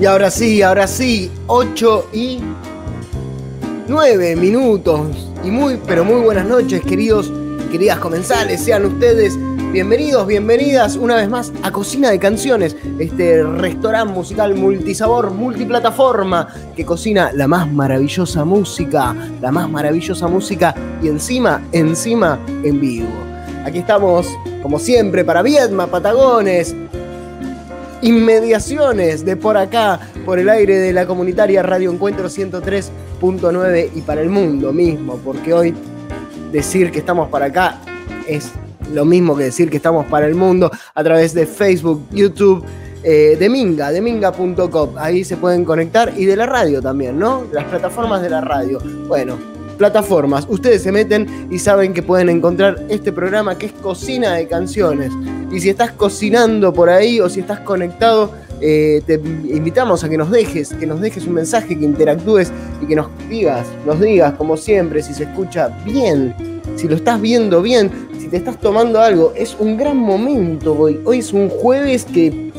Y ahora sí, ahora sí, 8 y 9 minutos. Y muy, pero muy buenas noches, queridos, queridas comensales. Sean ustedes bienvenidos, bienvenidas una vez más a Cocina de Canciones, este restaurante musical multisabor, multiplataforma, que cocina la más maravillosa música, la más maravillosa música y encima, encima en vivo. Aquí estamos, como siempre, para Viedma, Patagones, inmediaciones de por acá, por el aire de la comunitaria Radio Encuentro 103.9 y para el mundo mismo, porque hoy decir que estamos para acá es lo mismo que decir que estamos para el mundo a través de Facebook, YouTube, eh, de Minga, de minga.com. Ahí se pueden conectar y de la radio también, ¿no? Las plataformas de la radio. Bueno, plataformas. Ustedes se meten y saben que pueden encontrar este programa que es Cocina de Canciones. Y si estás cocinando por ahí o si estás conectado, eh, te invitamos a que nos dejes, que nos dejes un mensaje, que interactúes y que nos digas, nos digas como siempre si se escucha bien, si lo estás viendo bien, si te estás tomando algo. Es un gran momento hoy. Hoy es un jueves que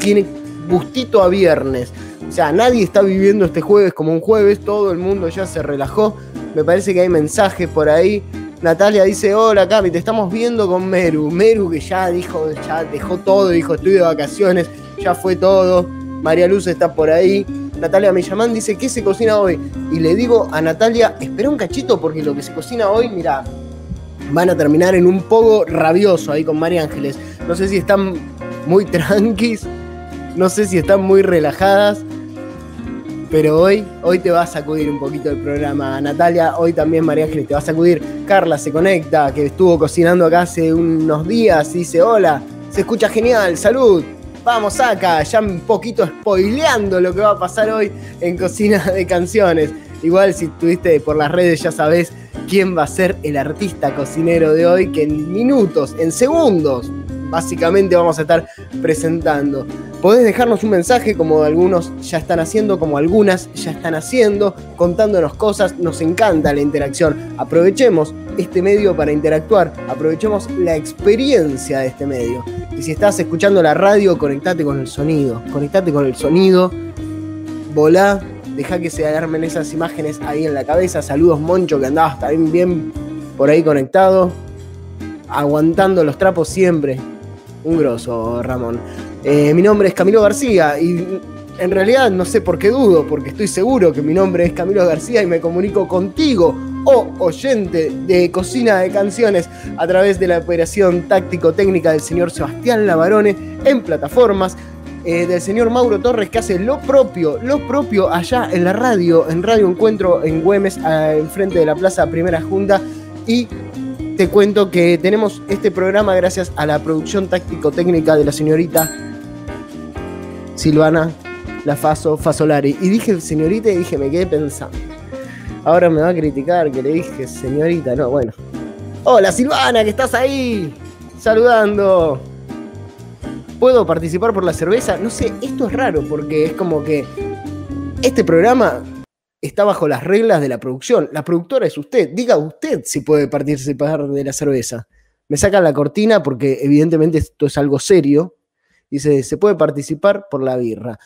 tiene gustito a viernes. O sea, nadie está viviendo este jueves como un jueves, todo el mundo ya se relajó. Me parece que hay mensajes por ahí. Natalia dice, hola Cami, te estamos viendo con Meru. Meru que ya dijo, ya dejó todo, dijo, estoy de vacaciones, ya fue todo. María Luz está por ahí. Natalia Millamán dice, ¿qué se cocina hoy? Y le digo a Natalia, espera un cachito porque lo que se cocina hoy, mira, van a terminar en un poco rabioso ahí con María Ángeles. No sé si están muy tranquis, no sé si están muy relajadas, pero hoy, hoy te va a sacudir un poquito el programa. Natalia, hoy también María Ángeles te va a sacudir. Carla se conecta, que estuvo cocinando acá hace unos días y dice, hola, se escucha genial, salud. Vamos acá, ya un poquito spoileando lo que va a pasar hoy en Cocina de Canciones. Igual si estuviste por las redes ya sabés quién va a ser el artista cocinero de hoy, que en minutos, en segundos, básicamente vamos a estar presentando. Podés dejarnos un mensaje como algunos ya están haciendo, como algunas ya están haciendo, contándonos cosas, nos encanta la interacción. Aprovechemos este medio para interactuar, aprovechemos la experiencia de este medio. Y si estás escuchando la radio, conectate con el sonido, conectate con el sonido, volá, deja que se armen esas imágenes ahí en la cabeza. Saludos Moncho, que andabas también bien por ahí conectado, aguantando los trapos siempre. Un grosso, Ramón. Eh, mi nombre es Camilo García y en realidad no sé por qué dudo, porque estoy seguro que mi nombre es Camilo García y me comunico contigo, o oyente de Cocina de Canciones, a través de la operación táctico-técnica del señor Sebastián Lavarone en plataformas. eh, del señor Mauro Torres que hace lo propio, lo propio allá en la radio, en Radio Encuentro en Güemes, enfrente de la Plaza Primera Junta. Y te cuento que tenemos este programa gracias a la producción táctico-técnica de la señorita Silvana Lafaso Fasolari. Y dije señorita y dije, me quedé pensando. Ahora me va a criticar que le dije señorita, no, bueno. Hola Silvana, que estás ahí, saludando. ¿Puedo participar por la cerveza? No sé, esto es raro porque es como que este programa está bajo las reglas de la producción. La productora es usted. Diga usted si puede participar de la cerveza. Me sacan la cortina porque evidentemente esto es algo serio. Dice, se puede participar por la birra.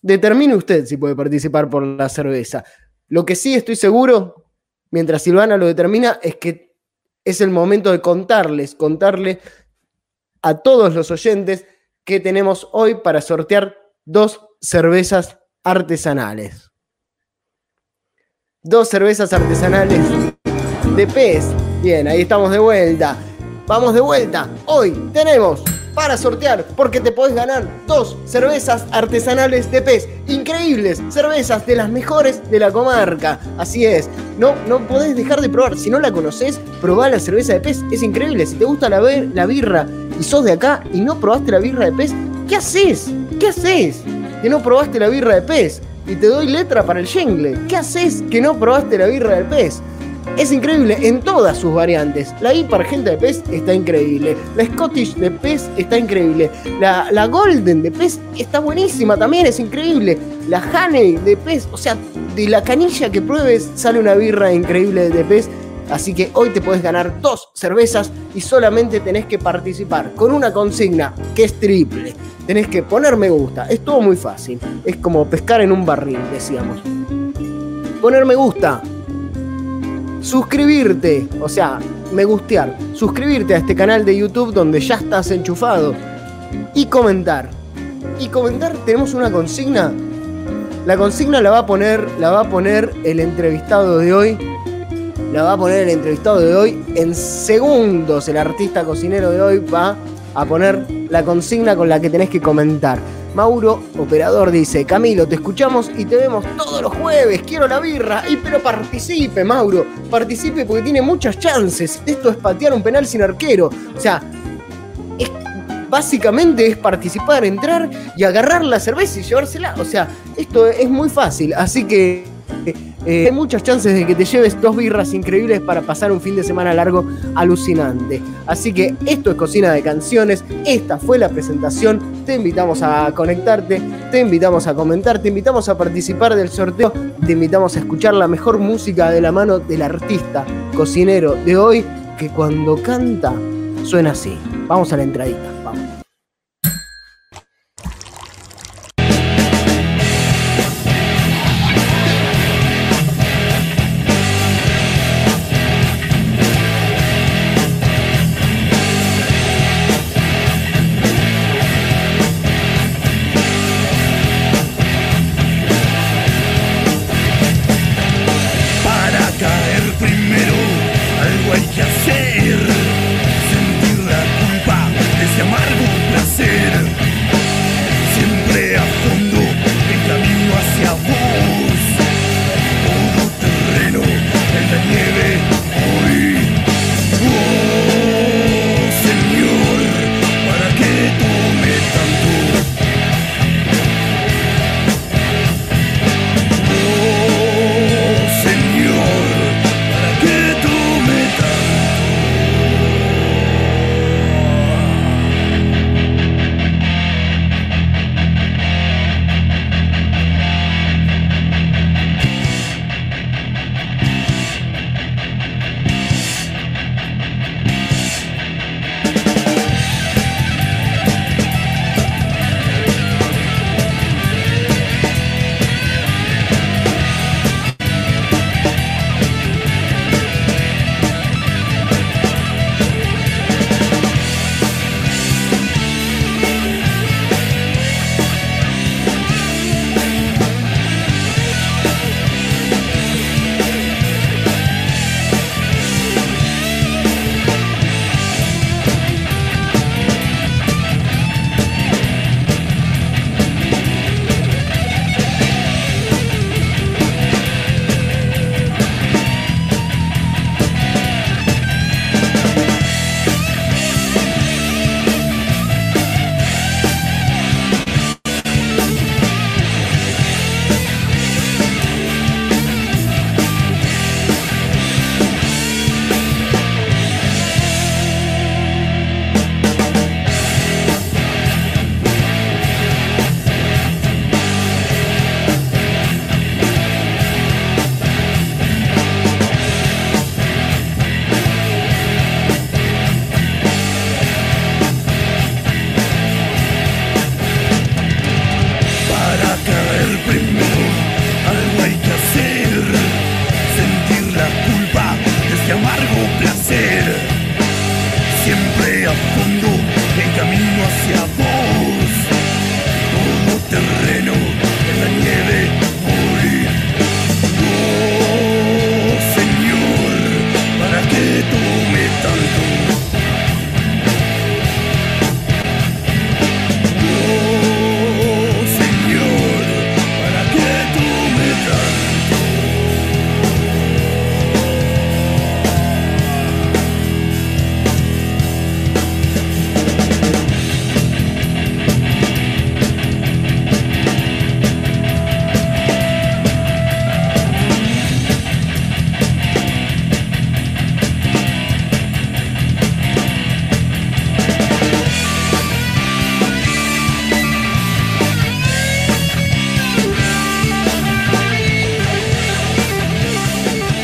Determine usted si puede participar por la cerveza. Lo que sí estoy seguro, mientras Silvana lo determina, es que es el momento de contarles, contarle a todos los oyentes que tenemos hoy para sortear dos cervezas artesanales. Dos cervezas artesanales de pez. Bien, ahí estamos de vuelta. Vamos de vuelta. Hoy tenemos para sortear, porque te podés ganar dos cervezas artesanales de pez. Increíbles, cervezas de las mejores de la comarca. Así es, no, no podés dejar de probar. Si no la conoces, probá la cerveza de pez. Es increíble. Si te gusta la, la birra y sos de acá y no probaste la birra de pez, ¿qué haces? ¿Qué haces? Que no probaste la birra de pez. Y te doy letra para el jingle. ¿Qué haces que no probaste la birra del pez? Es increíble en todas sus variantes. La IPA Argenta de pez está increíble. La Scottish de pez está increíble. La, la Golden de pez está buenísima también, es increíble. La Honey de pez, o sea, de la canilla que pruebes sale una birra increíble de pez. Así que hoy te puedes ganar dos cervezas y solamente tenés que participar con una consigna que es triple. tenés que poner me gusta. Es todo muy fácil. Es como pescar en un barril, decíamos. Poner me gusta. Suscribirte, o sea, me gustear. Suscribirte a este canal de YouTube donde ya estás enchufado. Y comentar. Y comentar, tenemos una consigna. La consigna la va a poner, la va a poner el entrevistado de hoy. La va a poner el entrevistado de hoy en segundos. El artista cocinero de hoy va a poner la consigna con la que tenés que comentar. Mauro, operador, dice, Camilo, te escuchamos y te vemos todos los jueves, quiero la birra. Y pero participe, Mauro, participe porque tiene muchas chances. Esto es patear un penal sin arquero. O sea, básicamente es participar, entrar y agarrar la cerveza y llevársela. O sea, esto es muy fácil. Así que eh, hay muchas chances de que te lleves dos birras increíbles para pasar un fin de semana largo alucinante. Así que esto es Cocina de Canciones. Esta fue la presentación. Te invitamos a conectarte, te invitamos a comentar, te invitamos a participar del sorteo, te invitamos a escuchar la mejor música de la mano del artista cocinero de hoy que cuando canta suena así. Vamos a la entradita.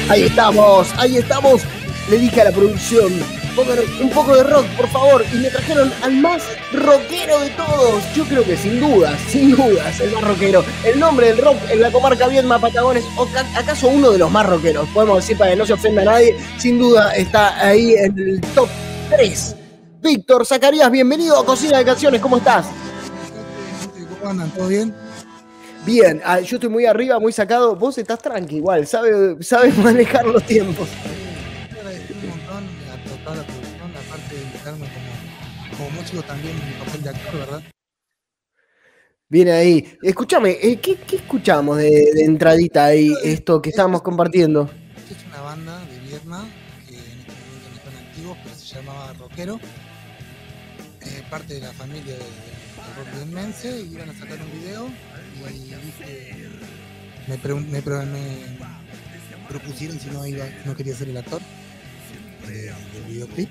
Ahí estamos, ahí estamos. Le dije a la producción, un poco de rock, por favor. Y me trajeron al más rockero de todos. Yo creo que sin dudas, sin dudas, el más rockero. El nombre del rock en la comarca Viedma Patagones, o acaso uno de los más rockeros, podemos decir para que no se ofenda a nadie, sin duda está ahí en el top 3. Víctor Zacarías, bienvenido a Cocina de Canciones, ¿cómo estás? ¿Cómo andan? ¿Todo bien? Bien, ah, yo estoy muy arriba, muy sacado. Vos estás tranqui igual, sabes sabe manejar los tiempos. Agradecí un montón a toda la producción, aparte de invitarme como, como músico también mi papel de actor, ¿verdad? Viene ahí. Escúchame, eh, ¿qué, ¿qué, escuchamos de, de, entradita ahí, esto que estábamos compartiendo? Es una banda de Vietnam que en este momento no están activos, pero se llamaba Rockero. Eh, parte de la familia de, de rock vietmense y iban a sacar un video me, me, propusieron si no, iba, no quería ser el actor eh, del videoclip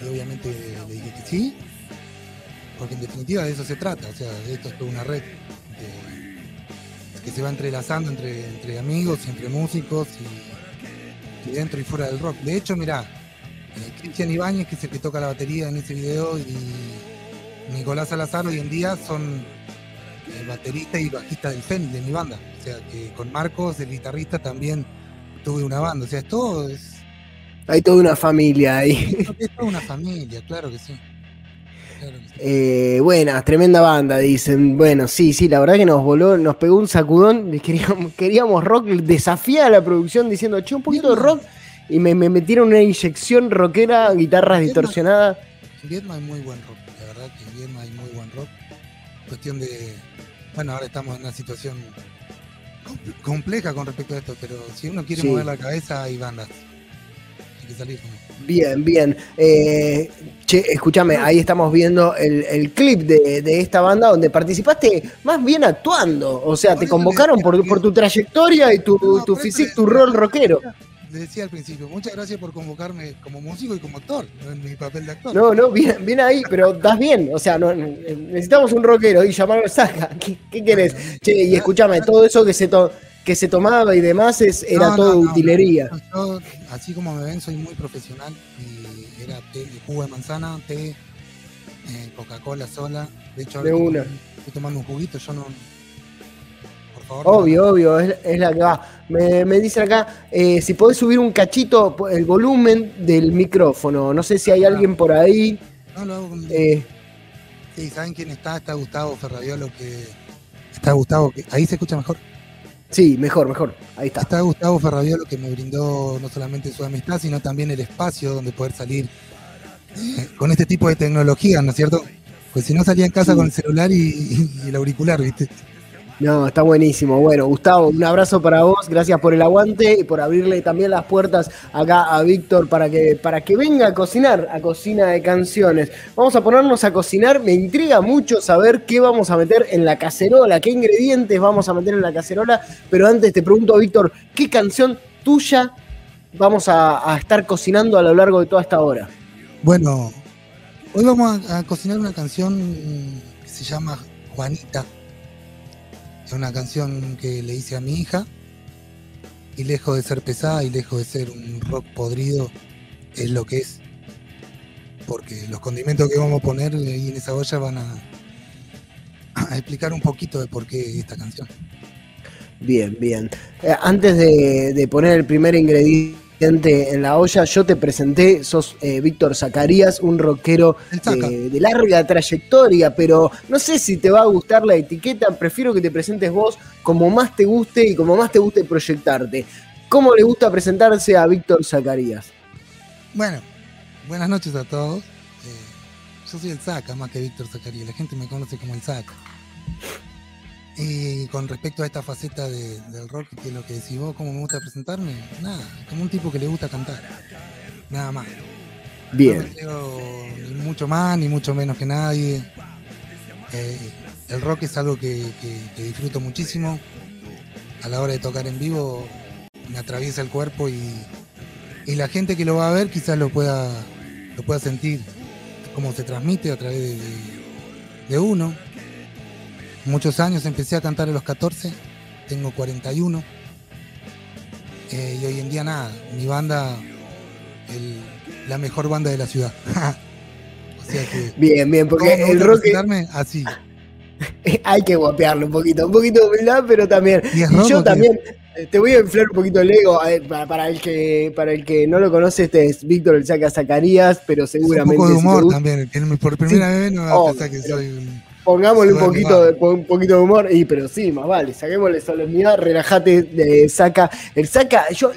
y obviamente le dije que sí porque en definitiva de eso se trata o sea esto es toda una red de, que se va entrelazando entre, entre amigos entre músicos y, y, dentro y fuera del rock. De hecho mirá eh, Cristian Ibáñez que es el que toca la batería en ese video y Nicolás Salazar hoy en día son el baterista y bajista del Fénix, de mi banda. O sea, que con Marcos, el guitarrista, también tuve una banda. O sea, es todo. Es... Hay toda una familia ahí. Es toda una familia, claro que sí. Claro que sí. Eh, buenas, tremenda banda, dicen. Bueno, sí, sí, la verdad que nos voló, nos pegó un sacudón. Queríamos, queríamos rock, desafía a la producción diciendo, che, un poquito de rock. Y me, me metieron una inyección rockera, guitarras distorsionadas. En Vietnam hay muy buen rock, la verdad que en Vietnam hay muy buen rock. Cuestión de, bueno, ahora estamos en una situación compleja con respecto a esto, pero si uno quiere sí. mover la cabeza, hay bandas. Hay que salir. Bien, bien. Eh, che, escúchame, ahí estamos viendo el, el clip de, de, esta banda donde participaste más bien actuando. O sea, te convocaron por, por tu trayectoria y tu, tu físico, tu rol rockero decía al principio, muchas gracias por convocarme como músico y como actor, en mi papel de actor. No, no, bien, bien ahí, pero das bien. O sea, no, necesitamos un rockero y llamarlo Saca. ¿Qué, qué querés? Bueno, che, y escúchame, todo eso que se, to, que se tomaba y demás es, era no, todo no, utilería. Yo, así como me ven, soy muy profesional y era té, jugo de manzana, té, eh, Coca-Cola sola. De hecho, de una. estoy tomando un juguito, yo no, obvio, obvio, es, es, la que va. Me, me dicen acá, eh, si podés subir un cachito el volumen del micrófono. No sé si hay alguien por ahí. No, lo hago con... eh, Sí, ¿saben quién está? Está Gustavo Ferraviolo, que... Está Gustavo, que... ahí se escucha mejor. Sí, mejor, mejor. Ahí está. Está Gustavo Ferraviolo que me brindó no solamente su amistad, sino también el espacio donde poder salir eh, con este tipo de tecnología, ¿no es cierto? Pues si no salía en casa sí. con el celular y, y, y el auricular, ¿viste? No, está buenísimo. Bueno, Gustavo, un abrazo para vos, gracias por el aguante y por abrirle también las puertas acá a Víctor para que, para que venga a cocinar, a cocina de canciones. Vamos a ponernos a cocinar, me intriga mucho saber qué vamos a meter en la cacerola, qué ingredientes vamos a meter en la cacerola, pero antes te pregunto, Víctor, ¿qué canción tuya vamos a, estar cocinando a lo largo de toda esta hora? Bueno, hoy vamos a, a cocinar una canción que se llama Juanita una canción que le hice a mi hija. Y lejos de ser pesada y lejos de ser un rock podrido es lo que es. Porque los condimentos que vamos a poner ahí en esa olla van a, explicar un poquito de por qué esta canción. Bien bien. Eh, antes de poner el primer ingrediente en la olla, yo te presenté, sos eh, Víctor Zacarías, un rockero de, de, larga trayectoria, pero no sé si te va a gustar la etiqueta, prefiero que te presentes vos como más te guste y como más te guste proyectarte. ¿Cómo le gusta presentarse a Víctor Zacarías? Bueno, buenas noches a todos. Eh, yo soy el Zaca más que Víctor Zacarías, la gente me conoce como el Zaca. Y con respecto a esta faceta de, del rock, que es lo que decís vos, ¿cómo me gusta presentarme? Nada, como un tipo que le gusta cantar. Nada más. Bien. No ni mucho más, ni mucho menos que nadie. Eh, el rock es algo que, que, que, disfruto muchísimo. A la hora de tocar en vivo me atraviesa el cuerpo y, y la gente que lo va a ver quizás lo pueda, lo pueda sentir cómo se transmite a través de, de, de uno muchos años, empecé a cantar a los 14, tengo 41. Eh, y hoy en día nada, mi banda la mejor banda de la ciudad. o sea que, bien, bien, porque el rock. Así. Hay que guapearlo un poquito, un poquito de humildad, pero también. Y, yo también. Eh, te voy a inflar un poquito el ego. para, el que, para el que no lo conoce, este es Víctor el Saca Zacarías, pero seguramente. un poco de humor también. Por primera vez no va a pensar que soy Pongámosle un poquito, de, un poquito de humor, y pero sí, más vale, saquémosle solemnidad, relájate, de saca. El saca, yo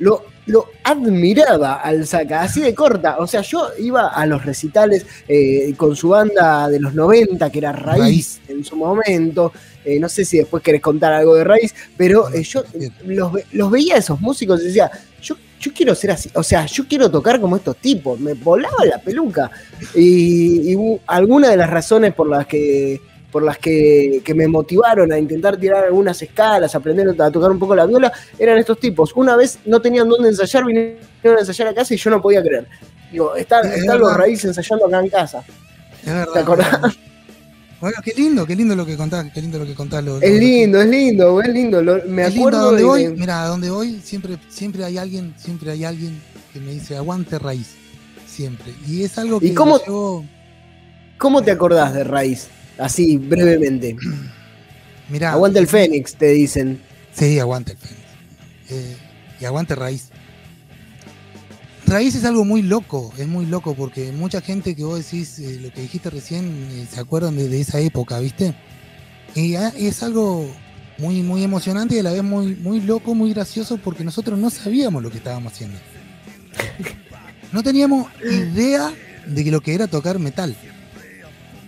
lo, lo, admiraba al saca, así de corta. O sea, yo iba a los recitales eh, con su banda de los 90, que era Raíz, en su momento. Eh, no sé si después querés contar algo de Raíz, pero eh, yo los, los veía a esos músicos y decía, yo yo quiero ser así, o sea, yo quiero tocar como estos tipos, me volaba la peluca. Y, algunas de las razones por las que por las que, me motivaron a intentar tirar algunas escalas, aprender a tocar un poco la viola, eran estos tipos. Una vez no tenían dónde ensayar, vinieron a ensayar a casa y yo no podía creer. Digo, están, los raíces ensayando acá en casa. ¿Te acordás? Bueno, qué lindo, qué lindo lo que contás, qué lindo lo que contás. es lindo, es lindo, es lindo. me acuerdo donde voy, mira, a donde voy siempre, siempre hay alguien, siempre hay alguien que me dice aguante raíz, siempre. Y es algo que ¿Y cómo, ¿Cómo te acordás de raíz? Así, brevemente. Mira, aguante el Fénix, te dicen. Sí, aguante el Fénix. Eh, y aguante raíz. Raíz es algo muy loco, es muy loco porque mucha gente que vos decís, eh, lo que dijiste recién, eh, se acuerdan de, esa época, ¿viste? Y es algo muy, muy emocionante y a la vez muy, muy loco, muy gracioso porque nosotros no sabíamos lo que estábamos haciendo. No teníamos idea de lo que era tocar metal.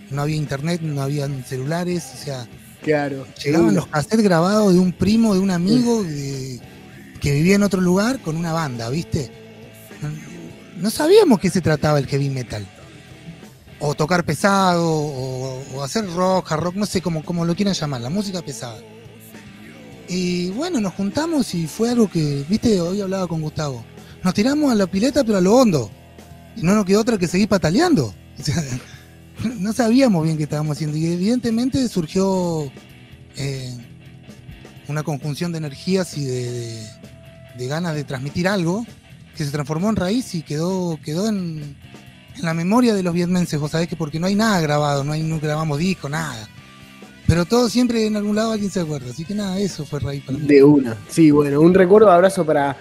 No había internet, no había celulares, o sea, claro, llegaban los cassettes grabados de un primo, de un amigo que vivía en otro lugar con una banda, ¿viste? No sabíamos qué se trataba el heavy metal. O tocar pesado, o, hacer rock, hard rock, no sé cómo, cómo lo quieran llamar, la música pesada. Y bueno, nos juntamos y fue algo que, viste, hoy hablaba con Gustavo. Nos tiramos a la pileta, pero a lo hondo. Y no nos quedó otra que seguir pataleando. no sabíamos bien qué estábamos haciendo. Y evidentemente surgió eh, una conjunción de energías y de ganas de transmitir algo que se transformó en raíz y quedó, quedó en, la memoria de los vietmenses, vos sabés que porque no hay nada grabado, no, hay, no grabamos disco, nada. Pero todo siempre en algún lado alguien se acuerda, así que nada, eso fue Raíz para mí. De una, sí, bueno, un recuerdo, abrazo para,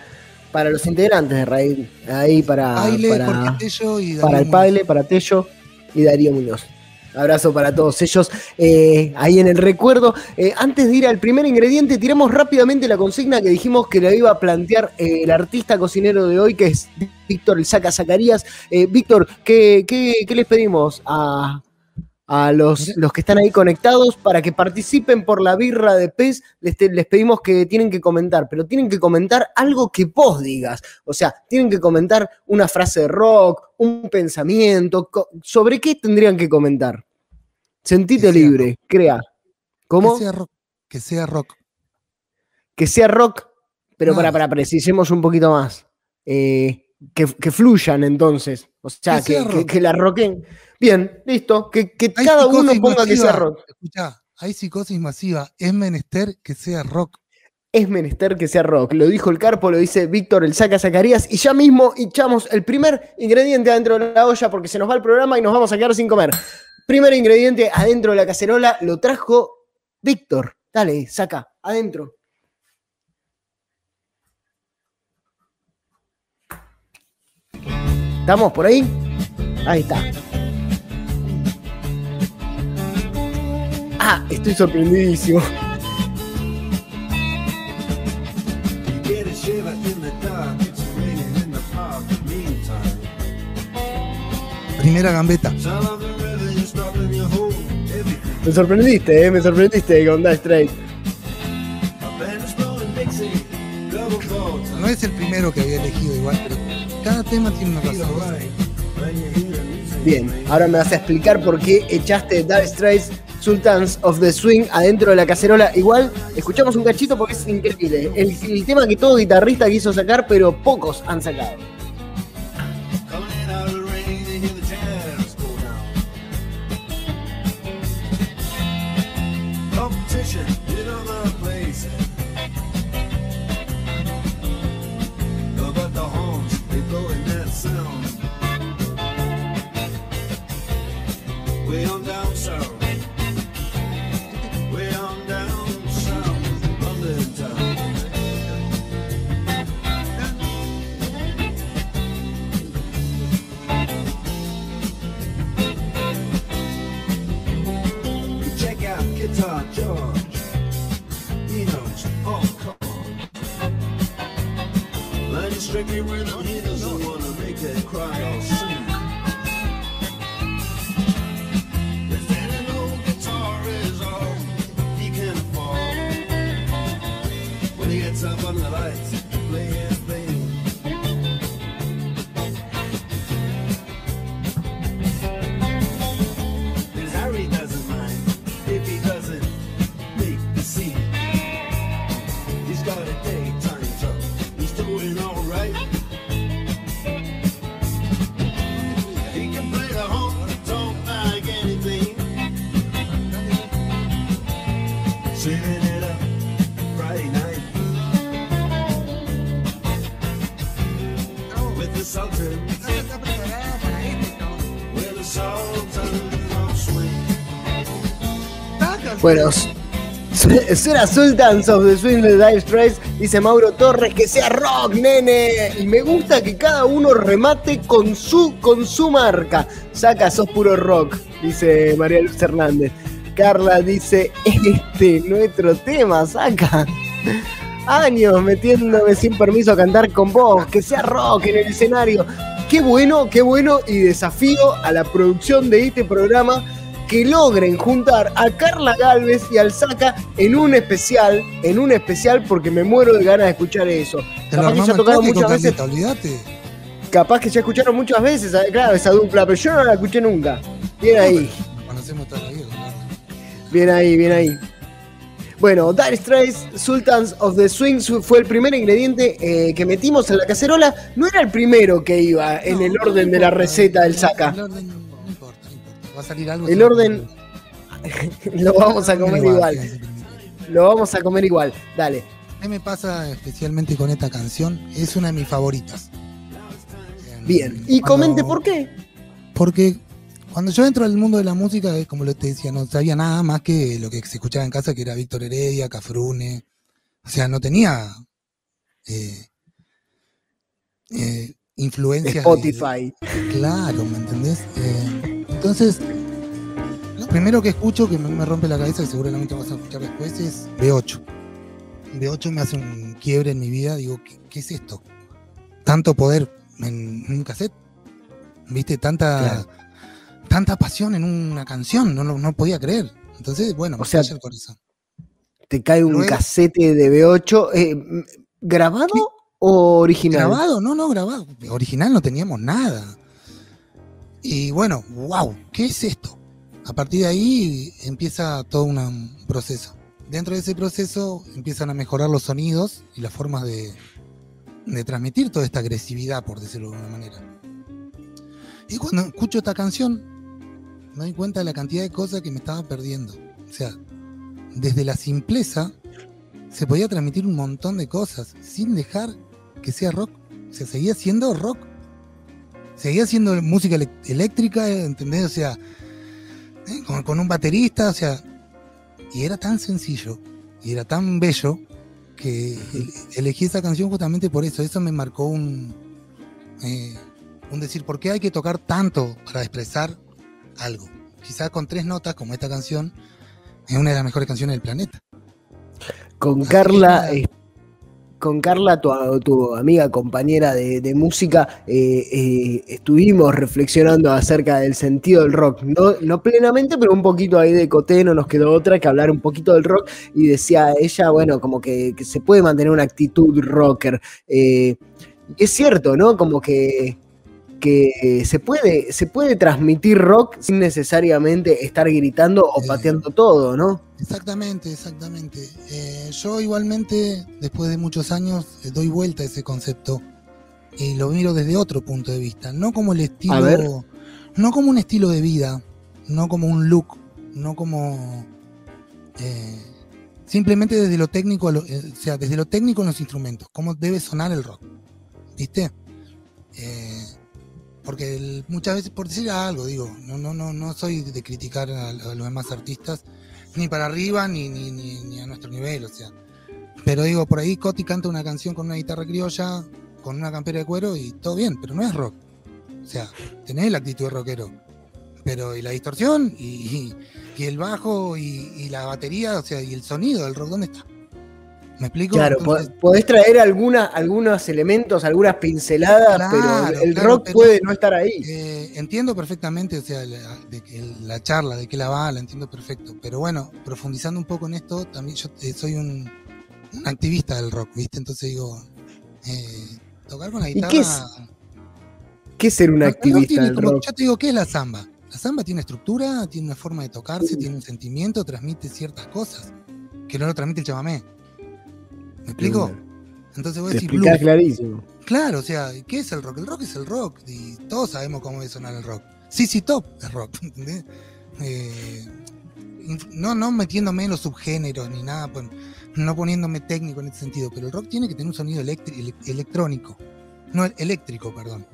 para los integrantes de Raíz, ahí para, para, para el Paile, para Tello y Darío Muñoz. Abrazo para todos ellos eh, ahí en el recuerdo. Eh, antes de ir al primer ingrediente, tiramos rápidamente la consigna que dijimos que le iba a plantear eh, el artista cocinero de hoy, que es Víctor El Saca Zacarías. Víctor, ¿qué, les pedimos a, los, los, que están ahí conectados para que participen por la birra de pez? Les, les, pedimos que tienen que comentar, pero tienen que comentar algo que vos digas. O sea, tienen que comentar una frase de rock, un pensamiento. ¿Sobre qué tendrían que comentar? Sentite libre, crea. ¿Cómo? Que sea rock. Que sea rock. Que sea rock, pero para, para, precisemos un poquito más. Eh, que, fluyan entonces. O sea, que, la roquen. Bien, listo. Que, cada uno ponga que sea rock. Escucha, hay psicosis masiva. Es menester que sea rock. Es menester que sea rock. Lo dijo el Carpo, lo dice Víctor el Saca Zacarías. Y ya mismo echamos el primer ingrediente adentro de la olla porque se nos va el programa y nos vamos a quedar sin comer. Primer ingrediente adentro de la cacerola lo trajo Víctor. Dale, saca, adentro. ¿Estamos por ahí? Ahí está. Ah, estoy sorprendidísimo. Primera gambeta. Me sorprendiste, eh, me sorprendiste con Die Straight. No es el primero que había elegido igual, pero cada tema tiene una razón. Bien, ahora me vas a explicar por qué echaste Dire Straits Sultans of the Swing adentro de la cacerola. Igual, escuchamos un cachito porque es increíble. el tema que todo guitarrista quiso sacar, pero pocos han sacado. tricky when he doesn't wanna make it cry. Swing. Bueno, Sultans of the Swing de Dire Straits, dice Mauro Torres, que sea rock, nene. Y me gusta que cada uno remate con su, con su marca. Saca, sos puro rock, dice María Luz Hernández. Carla dice, este nuestro tema, saca. Años metiéndome sin permiso a cantar con vos, que sea rock en el escenario. Qué bueno, qué bueno y desafío a la producción de este programa que logren juntar a Carla Galvez y al Saca en un especial, en un especial porque me muero de ganas de escuchar eso. Capaz que ya tocaron muchas veces, olvídate. capaz que ya escucharon muchas veces, claro, esa dupla, pero yo no la escuché nunca. Bien ahí, conocemos toda la vida. Bien ahí, bien ahí. Bueno, Dire Straits, Sultans of the Swing su- fue el primer ingrediente eh, que metimos en la cacerola. No era el primero que iba en el no orden de la receta del el- Saca. El orden no importa, no importa. Va a salir algo. El orden-. Lo vamos a comer igual. Lo vamos a comer igual. Dale. A mí me pasa especialmente con esta canción, es una de mis favoritas. Bien. Y Cuando- comente por qué. Porque cuando yo entro al mundo de la música, eh, como te decía, no sabía nada más que lo que se escuchaba en casa, que era Víctor Heredia, Cafrune. O sea, no tenía eh, eh, influencias. de- Spotify. Claro, ¿me entendés? Eh, entonces, lo primero que escucho que me, me rompe la cabeza, que seguramente vas a escuchar después, es B8. B8 me hace un quiebre en mi vida. Digo, ¿qué, qué es esto? Tanto poder en un cassette. ¿Viste? Tanta, Claro. Tanta pasión en una canción. No, lo- no podía creer. Entonces, bueno, O me sea, el corazón. Te cae un Luego- casete de B8. eh, ¿Grabado o original? Grabado, no, no, grabado. Original no teníamos nada. Y bueno, wow, ¿qué es esto? A partir de ahí empieza todo una- un proceso. Dentro de ese proceso empiezan a mejorar los sonidos y las formas de, de transmitir toda esta agresividad, por decirlo de alguna manera. Y cuando escucho esta canción, me doy cuenta de la cantidad de cosas que me estaba perdiendo. O sea, desde la simpleza se podía transmitir un montón de cosas sin dejar que sea rock. O sea, seguía siendo rock. Seguía siendo música eléctrica, ¿entendés? O sea, eh, con, con un baterista, o sea, y era tan sencillo y era tan bello que el- elegí esa canción justamente por eso. Eso me marcó un, eh, un decir, ¿por qué hay que tocar tanto para expresar algo? Quizás con tres notas, como esta canción, es una de las mejores canciones del planeta. Con Así Carla, que- eh, con Carla, tu, tu amiga, compañera de, de música, eh, eh, estuvimos reflexionando acerca del sentido del rock. No, no plenamente, pero un poquito ahí de coté, no nos quedó otra que hablar un poquito del rock. Y decía ella, bueno, como que, que se puede mantener una actitud rocker. Y es cierto, ¿no? Como que, que se, puede, se puede transmitir rock sin necesariamente estar gritando o Eh, pateando todo, ¿no? Exactamente, exactamente. Eh, yo igualmente, después de muchos años, eh, doy vuelta a ese concepto y lo miro desde otro punto de vista, no como el A estilo, no como un estilo de vida, no como un look, no como eh, simplemente desde lo técnico, lo- o sea, desde lo técnico en los instrumentos, cómo debe sonar el rock, ¿viste? Eh, porque muchas veces, por decir algo, digo, no, no, no, no soy de criticar a, los demás artistas, ni para arriba, ni, ni, ni, a nuestro nivel, o sea. Pero digo, por ahí Coti canta una canción con una guitarra criolla, con una campera de cuero y todo bien, pero no es rock. O sea, tenés la actitud de rockero. Pero y la distorsión y, y- que el bajo y, y la batería, o sea, y el sonido del rock, ¿dónde está? ¿Me explico? Claro, Entonces, po- podés traer alguna, algunos elementos, algunas pinceladas, Claro, pero el claro, rock pero- puede no estar ahí. eh, entiendo perfectamente, o sea, la, de la charla, de qué la va, la entiendo perfecto. Pero bueno, profundizando un poco en esto, también yo eh, soy un, un activista del rock, ¿viste? Entonces digo, eh, tocar con la ¿Y guitarra. qué es ¿Qué es ser un activista del como- rock? Yo te digo, ¿qué es la samba? La samba tiene estructura, tiene una forma de tocarse, tiene un sentimiento, transmite ciertas cosas que no lo transmite el chamamé. ¿Me explico? Entonces Te decís explicás blues. clarísimo. Claro, o sea, ¿qué es el rock? El rock es el rock y todos sabemos cómo debe sonar el rock. Sí, sí, top es rock, ¿entendés? Eh, no, no metiéndome en los subgéneros ni nada, no poniéndome técnico en ese sentido, pero el rock tiene que tener un sonido electrónico, no el- eléctrico, perdón.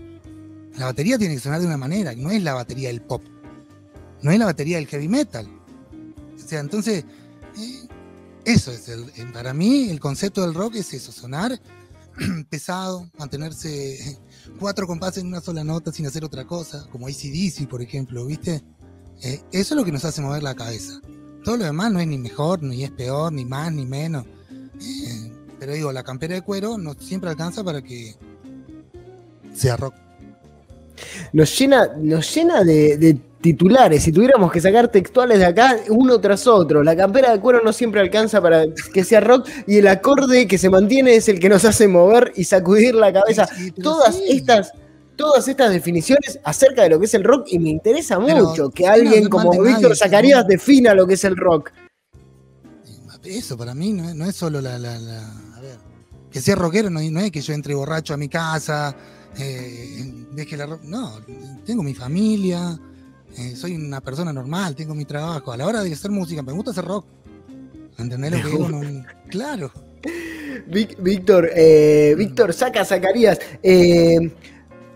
La batería tiene que sonar de una manera, no es la batería del pop, no es la batería del heavy metal. O sea, entonces, eh, eso es el, eh, para mí el concepto del rock es eso, sonar pesado, mantenerse cuatro compases en una sola nota sin hacer otra cosa, como ACDC, por ejemplo, ¿viste? Eh, eso es lo que nos hace mover la cabeza. Todo lo demás no es ni mejor, ni es peor, ni más, ni menos. Eh, pero digo, la campera de cuero no siempre alcanza para que sea rock. Nos llena, nos llena de, de titulares. Si tuviéramos que sacar textuales de acá, uno tras otro. La campera de cuero no siempre alcanza para que sea rock y el acorde que se mantiene es el que nos hace mover y sacudir la cabeza. Sí, Todas sí. estas, todas estas definiciones acerca de lo que es el rock y me interesa Pero mucho que alguien como Víctor Zacarías defina lo que es el rock. Eso para mí no es, no es solo la, la- la- A ver, que sea rockero no, no es que yo entre borracho a mi casa, eh, deje la No, tengo mi familia, eh, soy una persona normal, tengo mi trabajo. A la hora de hacer música, me gusta hacer rock. ¿Entendés lo que digo? No- claro. Víctor, eh, Víctor, saca Zacarías. eh,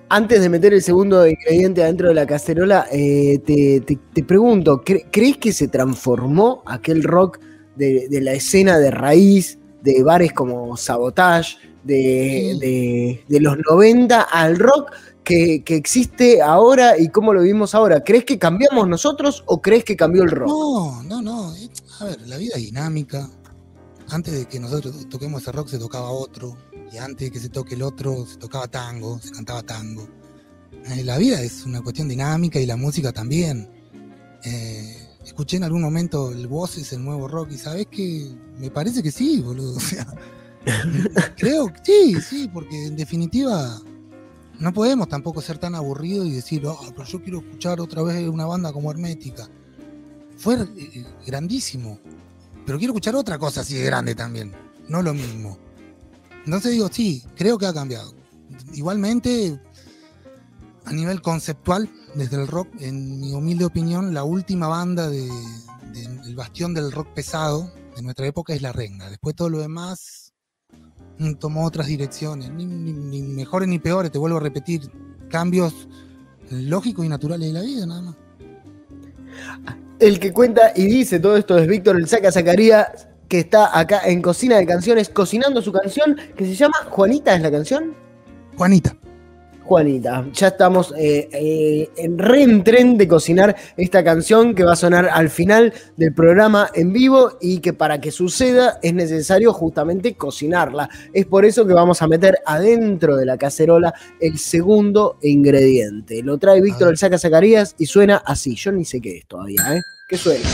antes de meter el segundo ingrediente adentro de la cacerola, eh, te, te- te pregunto, ¿cre- ¿crees que se transformó aquel rock de, de la escena de raíz, de bares como Sabotage, de, Sí. de- de los 90 al rock que, existe ahora y cómo lo vivimos ahora? ¿Crees que cambiamos nosotros o crees que cambió el rock? No, no, no. A ver, la vida es dinámica. Antes de que nosotros toquemos ese rock se tocaba otro. Y antes de que se toque el otro se tocaba tango, se cantaba tango. Eh, la vida es una cuestión dinámica y la música también. Eh, escuché en algún momento el Voces, el nuevo rock, y sabes que me parece que sí, boludo. O sea, creo que sí, sí, porque en definitiva no podemos tampoco ser tan aburridos y decir, "Ah, pero yo quiero escuchar otra vez una banda como Hermética fue eh, grandísimo. Pero quiero escuchar otra cosa así de grande también. No lo mismo. Entonces digo, sí, creo que ha cambiado. Igualmente, a nivel conceptual, desde el rock, en mi humilde opinión, la última banda de, bastión del rock pesado de nuestra época es La Renga. Después todo lo demás tomó otras direcciones. Ni, ni- ni mejores ni peores, te vuelvo a repetir. Cambios lógicos y naturales de la vida, nada más. El que cuenta y dice todo esto es Víctor El Saca Zacarías, que está acá en Cocina de Canciones, cocinando su canción, que se llama Juanita, ¿es la canción? Juanita. Juanita, ya estamos eh, eh, en reentren de cocinar esta canción que va a sonar al final del programa en vivo y que para que suceda es necesario justamente cocinarla. Es por eso que vamos a meter adentro de la cacerola el segundo ingrediente. Lo trae Víctor. El Saca Zacarías y suena así. Yo ni sé qué es todavía, ¿eh? ¿Qué suena?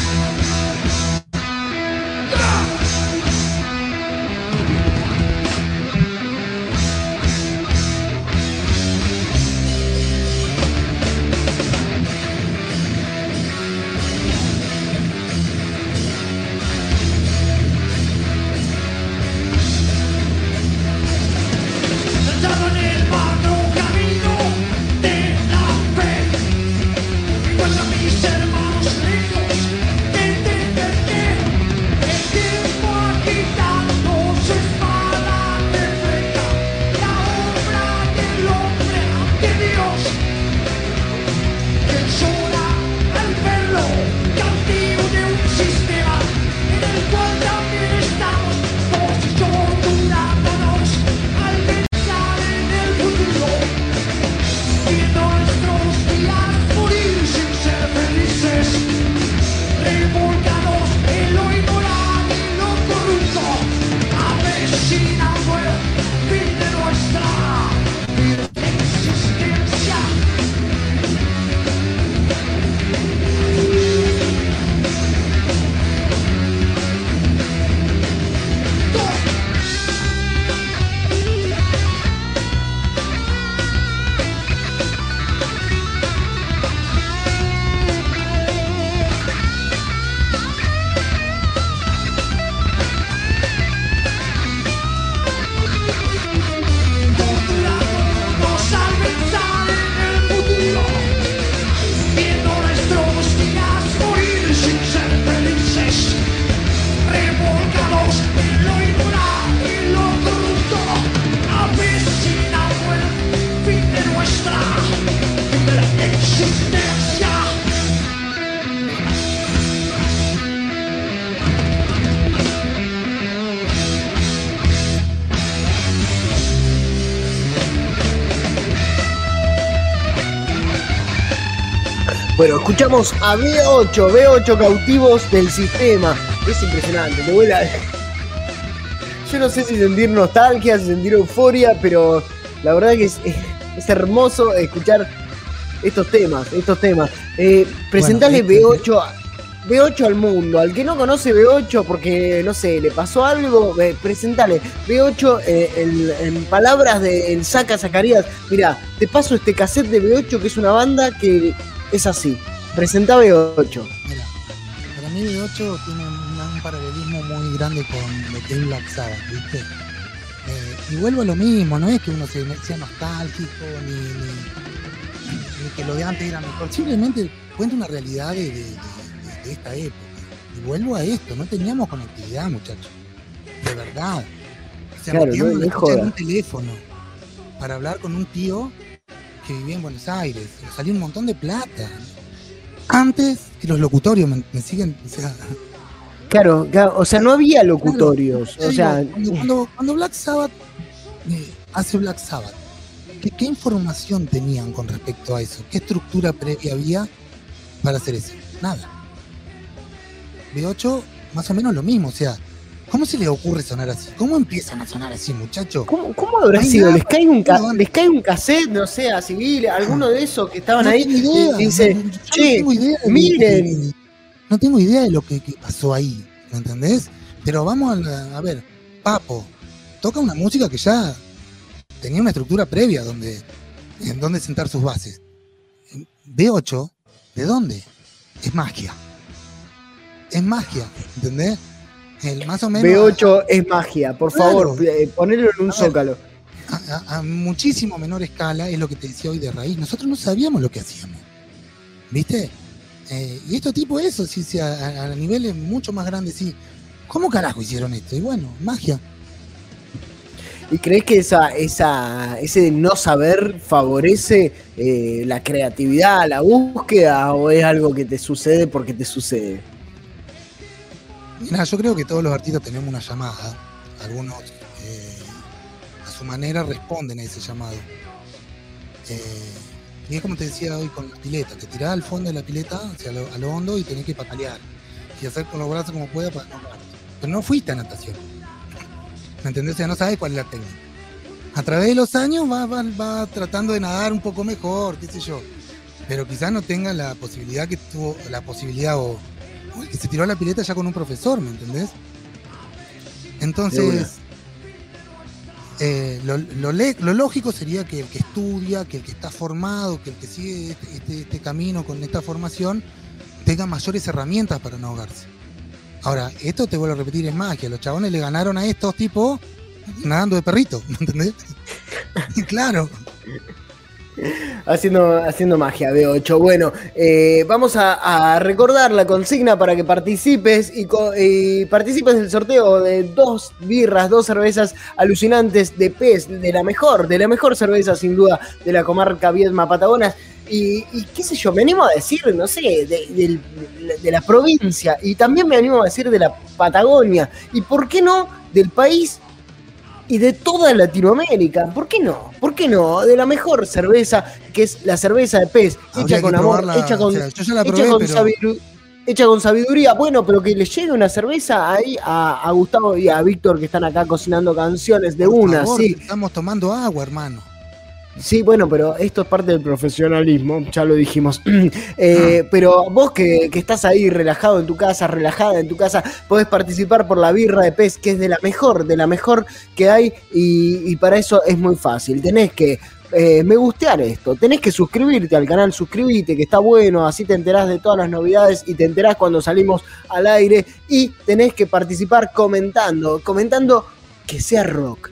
Escuchamos a B8, B8 cautivos del sistema. Es impresionante, te vuela. Yo no sé si sentir nostalgia, si sentir euforia, pero la verdad que es, hermoso escuchar estos temas, estos temas. Eh, presentale este- B8, a- B8 al mundo. Al que no conoce B8 porque, no sé, le pasó algo, eh, presentale B8 eh, en, en palabras de el Saca Zacarías. Mira, te paso este cassette de B8 que es una banda que es así. Presenta B8. Mira, para mí B8 tiene un paralelismo muy grande con lo que es Black Sabbath, ¿viste? Eh, y vuelvo a lo mismo, no es que uno se- sea nostálgico ni, ni- ni que lo de antes era mejor, simplemente cuenta una realidad de, de- de- de esta época. Y vuelvo a esto, no teníamos conectividad, muchachos. De verdad. O sea, Claro, no- un teléfono para hablar con un tío que vivía en Buenos Aires. Salió un montón de plata. Antes que los locutorios me, me siguen. O sea, Claro, claro, o sea, no había locutorios. O sea, cuando, cuando- cuando Black Sabbath eh, hace Black Sabbath, ¿qué, qué información tenían con respecto a eso? ¿Qué estructura previa había para hacer eso? Nada. B8, más o menos lo mismo. O sea, ¿cómo se les ocurre sonar así? ¿Cómo empiezan a sonar así, muchachos? ¿Cómo, cómo habrá sido? ¿Les cae, un ca- No, no. ¿Les cae un cassette, no sé, a civil, alguno de esos que estaban no ahí? tengo idea. y dice, no, yo no "Che, tengo idea de- miren". no tengo idea de lo que, que pasó ahí, ¿me entendés? Pero vamos a, la- a ver, Papo, toca una música que ya tenía una estructura previa donde, en donde sentar sus bases. B8, ¿de dónde? Es magia. Es magia, ¿entendés? El, más o menos B8 es magia, por Claro. favor, eh, ponelo en un A ver. zócalo. a, a- a muchísimo menor escala, es lo que te decía hoy de raíz. Nosotros no sabíamos lo que hacíamos. ¿Viste? Eh, y estos tipos, eso, sí, sí, a, a- niveles mucho más grandes, sí. ¿Cómo carajo hicieron esto? Y bueno, magia. ¿Y crees que esa, esa, ese no saber favorece eh, la creatividad, la búsqueda, o es algo que te sucede porque te sucede? Mira, yo creo que todos los artistas tenemos una llamada. Algunos eh, a su manera responden a ese llamado. Eh, y es como te decía hoy con la pileta, te tirás al fondo de la pileta, hacia lo, a hondo, y tenés que patalear. Y hacer con los brazos como pueda para. Pero no fuiste a natación. ¿Me entendés? O sea, no sabes cuál es la técnica. A través de los años va, va, va tratando de nadar un poco mejor, qué sé yo. Pero quizás no tenga la posibilidad que tuvo, la posibilidad o, el que se tiró a la pileta ya con un profesor, ¿me entendés? Entonces, eh, lo, lo lo lógico sería que el que estudia, que el que está formado, que el que sigue este, este- este camino con esta formación, tenga mayores herramientas para no ahogarse. Ahora, esto te vuelvo a repetir, es magia. Los chabones le ganaron a estos tipos nadando de perrito, ¿me entendés? claro. Haciendo, haciendo magia, B8. Bueno, eh, vamos a, recordar la consigna para que participes y, y participes del sorteo de dos birras, dos cervezas alucinantes de pez, de la mejor, de la mejor cerveza sin duda de la comarca Viedma Patagonas. Y, qué sé yo, me animo a decir, no sé, de, de la provincia y también me animo a decir de la Patagonia. ¿Y por qué no del país y de toda Latinoamérica. ¿Por qué no? ¿Por qué no? De la mejor cerveza, que es la cerveza de pez, Habría hecha con amor, hecha con, o sea, hecha con pero sabidu- hecha con sabiduría. Bueno, pero que le llegue una cerveza ahí a, a Gustavo y a Víctor que están acá cocinando canciones de por una, favor, sí. Estamos tomando agua, hermano. Sí, bueno, pero esto es parte del profesionalismo, ya lo dijimos. Eh, pero vos que, que estás ahí relajado en tu casa, relajada en tu casa, podés participar por la birra de pez, que es de la mejor, de la mejor que hay, y, y para eso es muy fácil. Tenés que eh, me gustear esto, tenés que suscribirte al canal, suscribite, que está bueno, así te enterás de todas las novedades y te enterás cuando salimos al aire, y tenés que participar comentando, comentando que sea rock.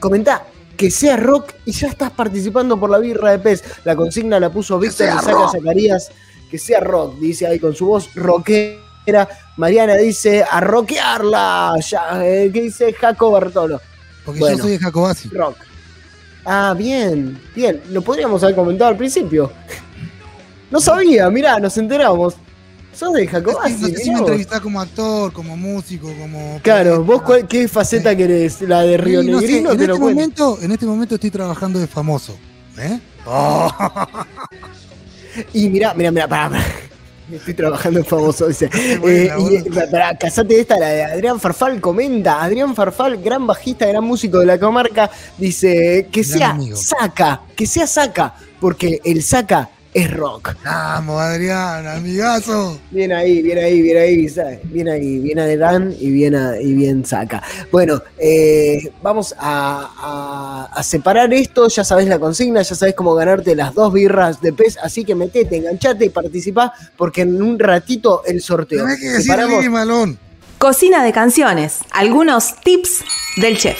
Comentá que sea rock y ya estás participando por la birra de pez. La consigna la puso Víctor Isaca rock. Zacarías, que sea rock, dice ahí con su voz rockera. Mariana dice a rockearla. Ya, eh, ¿Qué dice Jaco Bartolo? Porque Bueno. yo soy de Jacobasi. Rock. Ah, bien, bien. Lo podríamos haber comentado al principio. No sabía, mirá, nos enteramos. Sos de Jacobasi. no sé si mirá me entrevistás como actor, como músico, como. Claro, vos cuál- qué faceta querés, la de Río Sí, no sé, en, te este momento, en este momento estoy trabajando de famoso. ¿eh? Y mira, mira, mira, pará, pará. Estoy trabajando en famoso, dice. Eh, y, eh, pará, casate esta, la de Adrián Farfal comenta. Adrián Farfal, gran bajista, gran músico de la comarca, dice que Gran sea amigo. saca, que sea saca, porque el saca es rock. Vamos, Adrián, amigazo. Bien ahí, bien ahí, bien ahí, ¿sabes? bien ahí, bien Adrián y bien, a- y bien saca. Bueno, eh, vamos a, a- a separar esto, ya sabes la consigna, ya sabes cómo ganarte las dos birras de pez, así que metete, enganchate y participá, porque en un ratito el sorteo. Tenés que decir Separamos- Lili Malón. Cocina de canciones. Algunos tips del chef.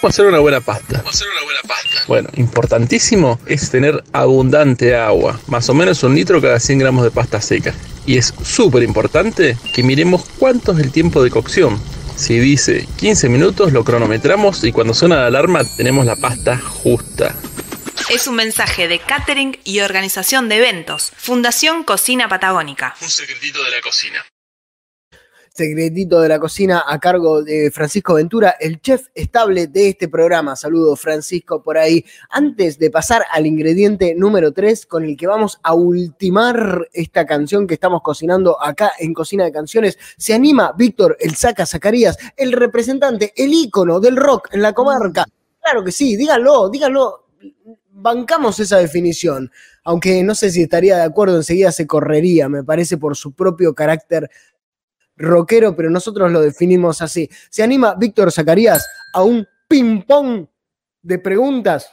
¿Cómo hacer una buena pasta? ¿Cómo hacer una buena pasta? Bueno, importantísimo es tener abundante agua, más o menos un litro cada 100 gramos de pasta seca. Y es súper importante que miremos cuánto es el tiempo de cocción. Si dice 15 minutos, lo cronometramos y cuando suena la alarma tenemos la pasta justa. Es un mensaje de catering y organización de eventos. Fundación Cocina Patagónica. Un secretito de la cocina. Secretito de la cocina a cargo de Francisco Ventura, el chef estable de este programa. Saludos, Francisco, por ahí. Antes de pasar al ingrediente número 3, con el que vamos a ultimar esta canción que estamos cocinando acá en Cocina de Canciones, se anima Víctor El Saca Zacarías, el representante, el ícono del rock en la comarca. Claro que sí, díganlo, díganlo. Bancamos esa definición, aunque no sé si estaría de acuerdo, enseguida se correría, me parece, por su propio carácter rockero, pero nosotros lo definimos así. ¿Se anima Víctor Zacarías a un ping-pong de preguntas?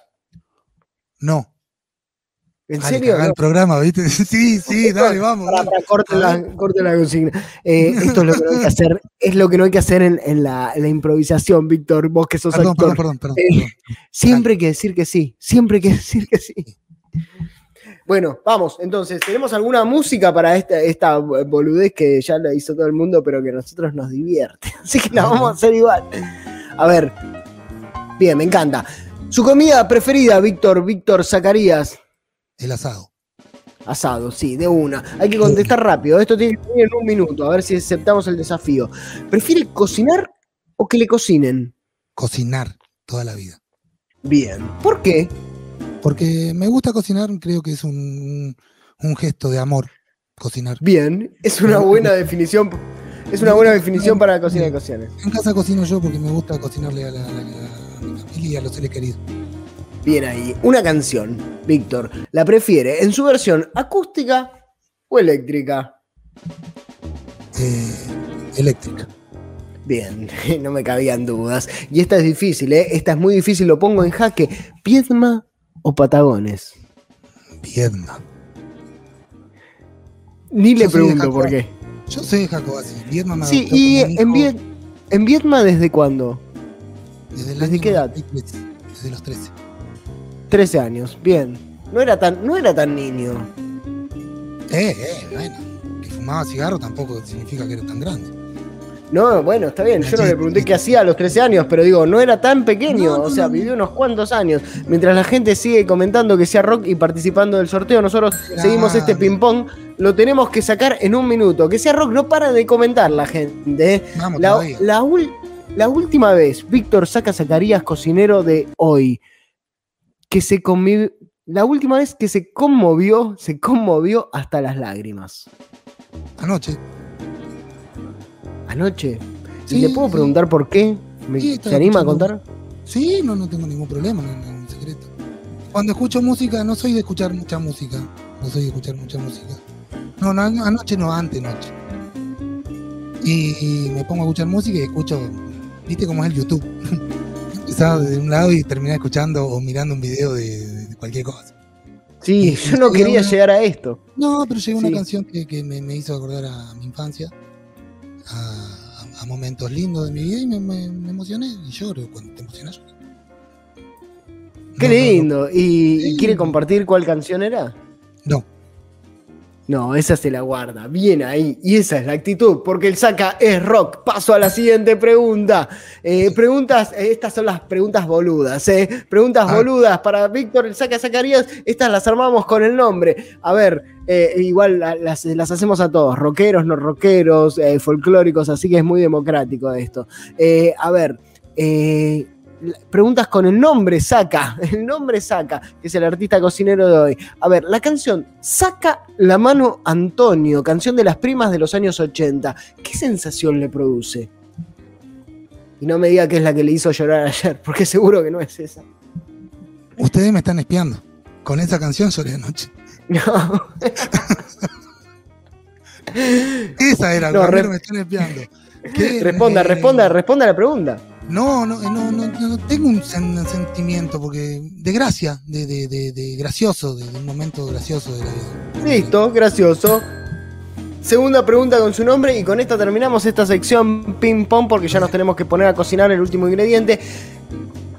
No. ¿En serio? el programa, ¿viste? Sí, sí, dale, vamos. Pará, dale. pará, corte, A la, corte la consigna. Eh, esto es lo que no hay que hacer, es lo que no hay que hacer en, en la, en la improvisación, Víctor, vos que sos Perdón, actor. perdón, perdón, perdón. Eh, perdón. Siempre hay que decir que sí, siempre hay que decir que sí. Bueno, vamos, entonces, ¿tenemos alguna música para esta, esta boludez que ya la hizo todo el mundo, pero que a nosotros nos divierte? Así que la vamos a hacer igual. A ver, bien, me encanta. Su comida preferida, Víctor, Víctor Zacarías. El asado. Asado, sí, de una. Hay que contestar rápido. Esto tiene que venir en un minuto, a ver si aceptamos el desafío. ¿Prefiere cocinar o que le cocinen? Cocinar toda la vida. Bien. ¿Por qué? Porque me gusta cocinar, creo que es un, un gesto de amor. Cocinar. Bien, es una buena definición. Es una buena definición para la cocina de cocciones. En casa cocino yo porque me gusta cocinarle a, la, a la- a mi familia y a los seres queridos. Bien ahí. Una canción, Víctor, ¿la prefiere en su versión acústica o eléctrica? Eh, eléctrica. Bien, no me cabían dudas. Y esta es difícil, ¿eh? Esta es muy difícil, lo pongo en jaque. ¿Piedma o Patagones? Viedma. Ni le Yo pregunto por qué. Yo soy de Jacobasi. Viedma me Sí, y en, Viet- en Vietma, ¿desde cuándo? desde, el ¿desde año qué edad? 93, Desde los 13. 13 años, bien. No era tan, no era tan niño. Eh, eh, bueno. Que fumaba cigarro tampoco significa que era tan grande. No, bueno, está bien. Yo no le pregunté qué hacía a los 13 años, pero digo, no era tan pequeño. No, o sea, vivió unos cuantos años. Mientras la gente sigue comentando que sea rock y participando del sorteo, nosotros seguimos este ping-pong. Lo tenemos que sacar en un minuto. Que sea rock, no para de comentar la gente. ¿eh? Vamos La, la la última vez, Víctor Saca Zacarías, cocinero de hoy, que se convi- La última vez que se conmovió, se conmovió hasta las lágrimas. Anoche. Anoche. ¿Y Sí, le puedo sí. preguntar por qué? ¿Me- Sí, ¿Se anima a contar? Sí, no, no tengo ningún problema, no, no un secreto. Cuando escucho música, no soy de escuchar mucha música. No soy de escuchar mucha música. No, no anoche no, antes noche. Y, y me pongo a escuchar música y escucho, viste cómo es el YouTube. Empezaba de un lado y terminé escuchando o mirando un video de, de cualquier cosa. Sí, yo no quería una- llegar a esto. No, pero llegó una canción que, que me, me hizo acordar a mi infancia, a, momentos lindos de mi vida y me, me- me emocioné y lloro. Cuando te emocionas. Qué No, no, no. lindo. ¿Y, Sí. quiere compartir cuál canción era? No. No, esa se la guarda. Bien ahí. Y esa es la actitud, porque el saca es rock. Paso a la siguiente pregunta. Eh, preguntas, eh, estas son las preguntas boludas. eh. Preguntas Ah. boludas para Víctor el saca Zacarías. Estas las armamos con el nombre. A ver, eh, igual la- las, las hacemos a todos. Rockeros, no rockeros, eh, folclóricos, así que es muy democrático esto. Eh, a ver, eh, la- preguntas con el nombre Saca, el nombre Saca, que es el artista cocinero de hoy. A ver, la canción Saca la mano Antonio, canción de las primas de los años 80. ¿Qué sensación le produce? Y no me diga que es la que le hizo llorar ayer, porque seguro que no es esa. Ustedes me están espiando. Con esa canción lloré anoche. No. Esa era, No, re- me están espiando. ¿Qué? Responda, Eh, responda, responda a la pregunta. No, no, no, no, no tengo un sen- sentimiento porque de gracia, de, de, de, de gracioso, de, de un momento gracioso de la vida. Listo, gracioso. Segunda pregunta con su nombre y con esta terminamos esta sección ping pong porque ya nos tenemos que poner a cocinar el último ingrediente.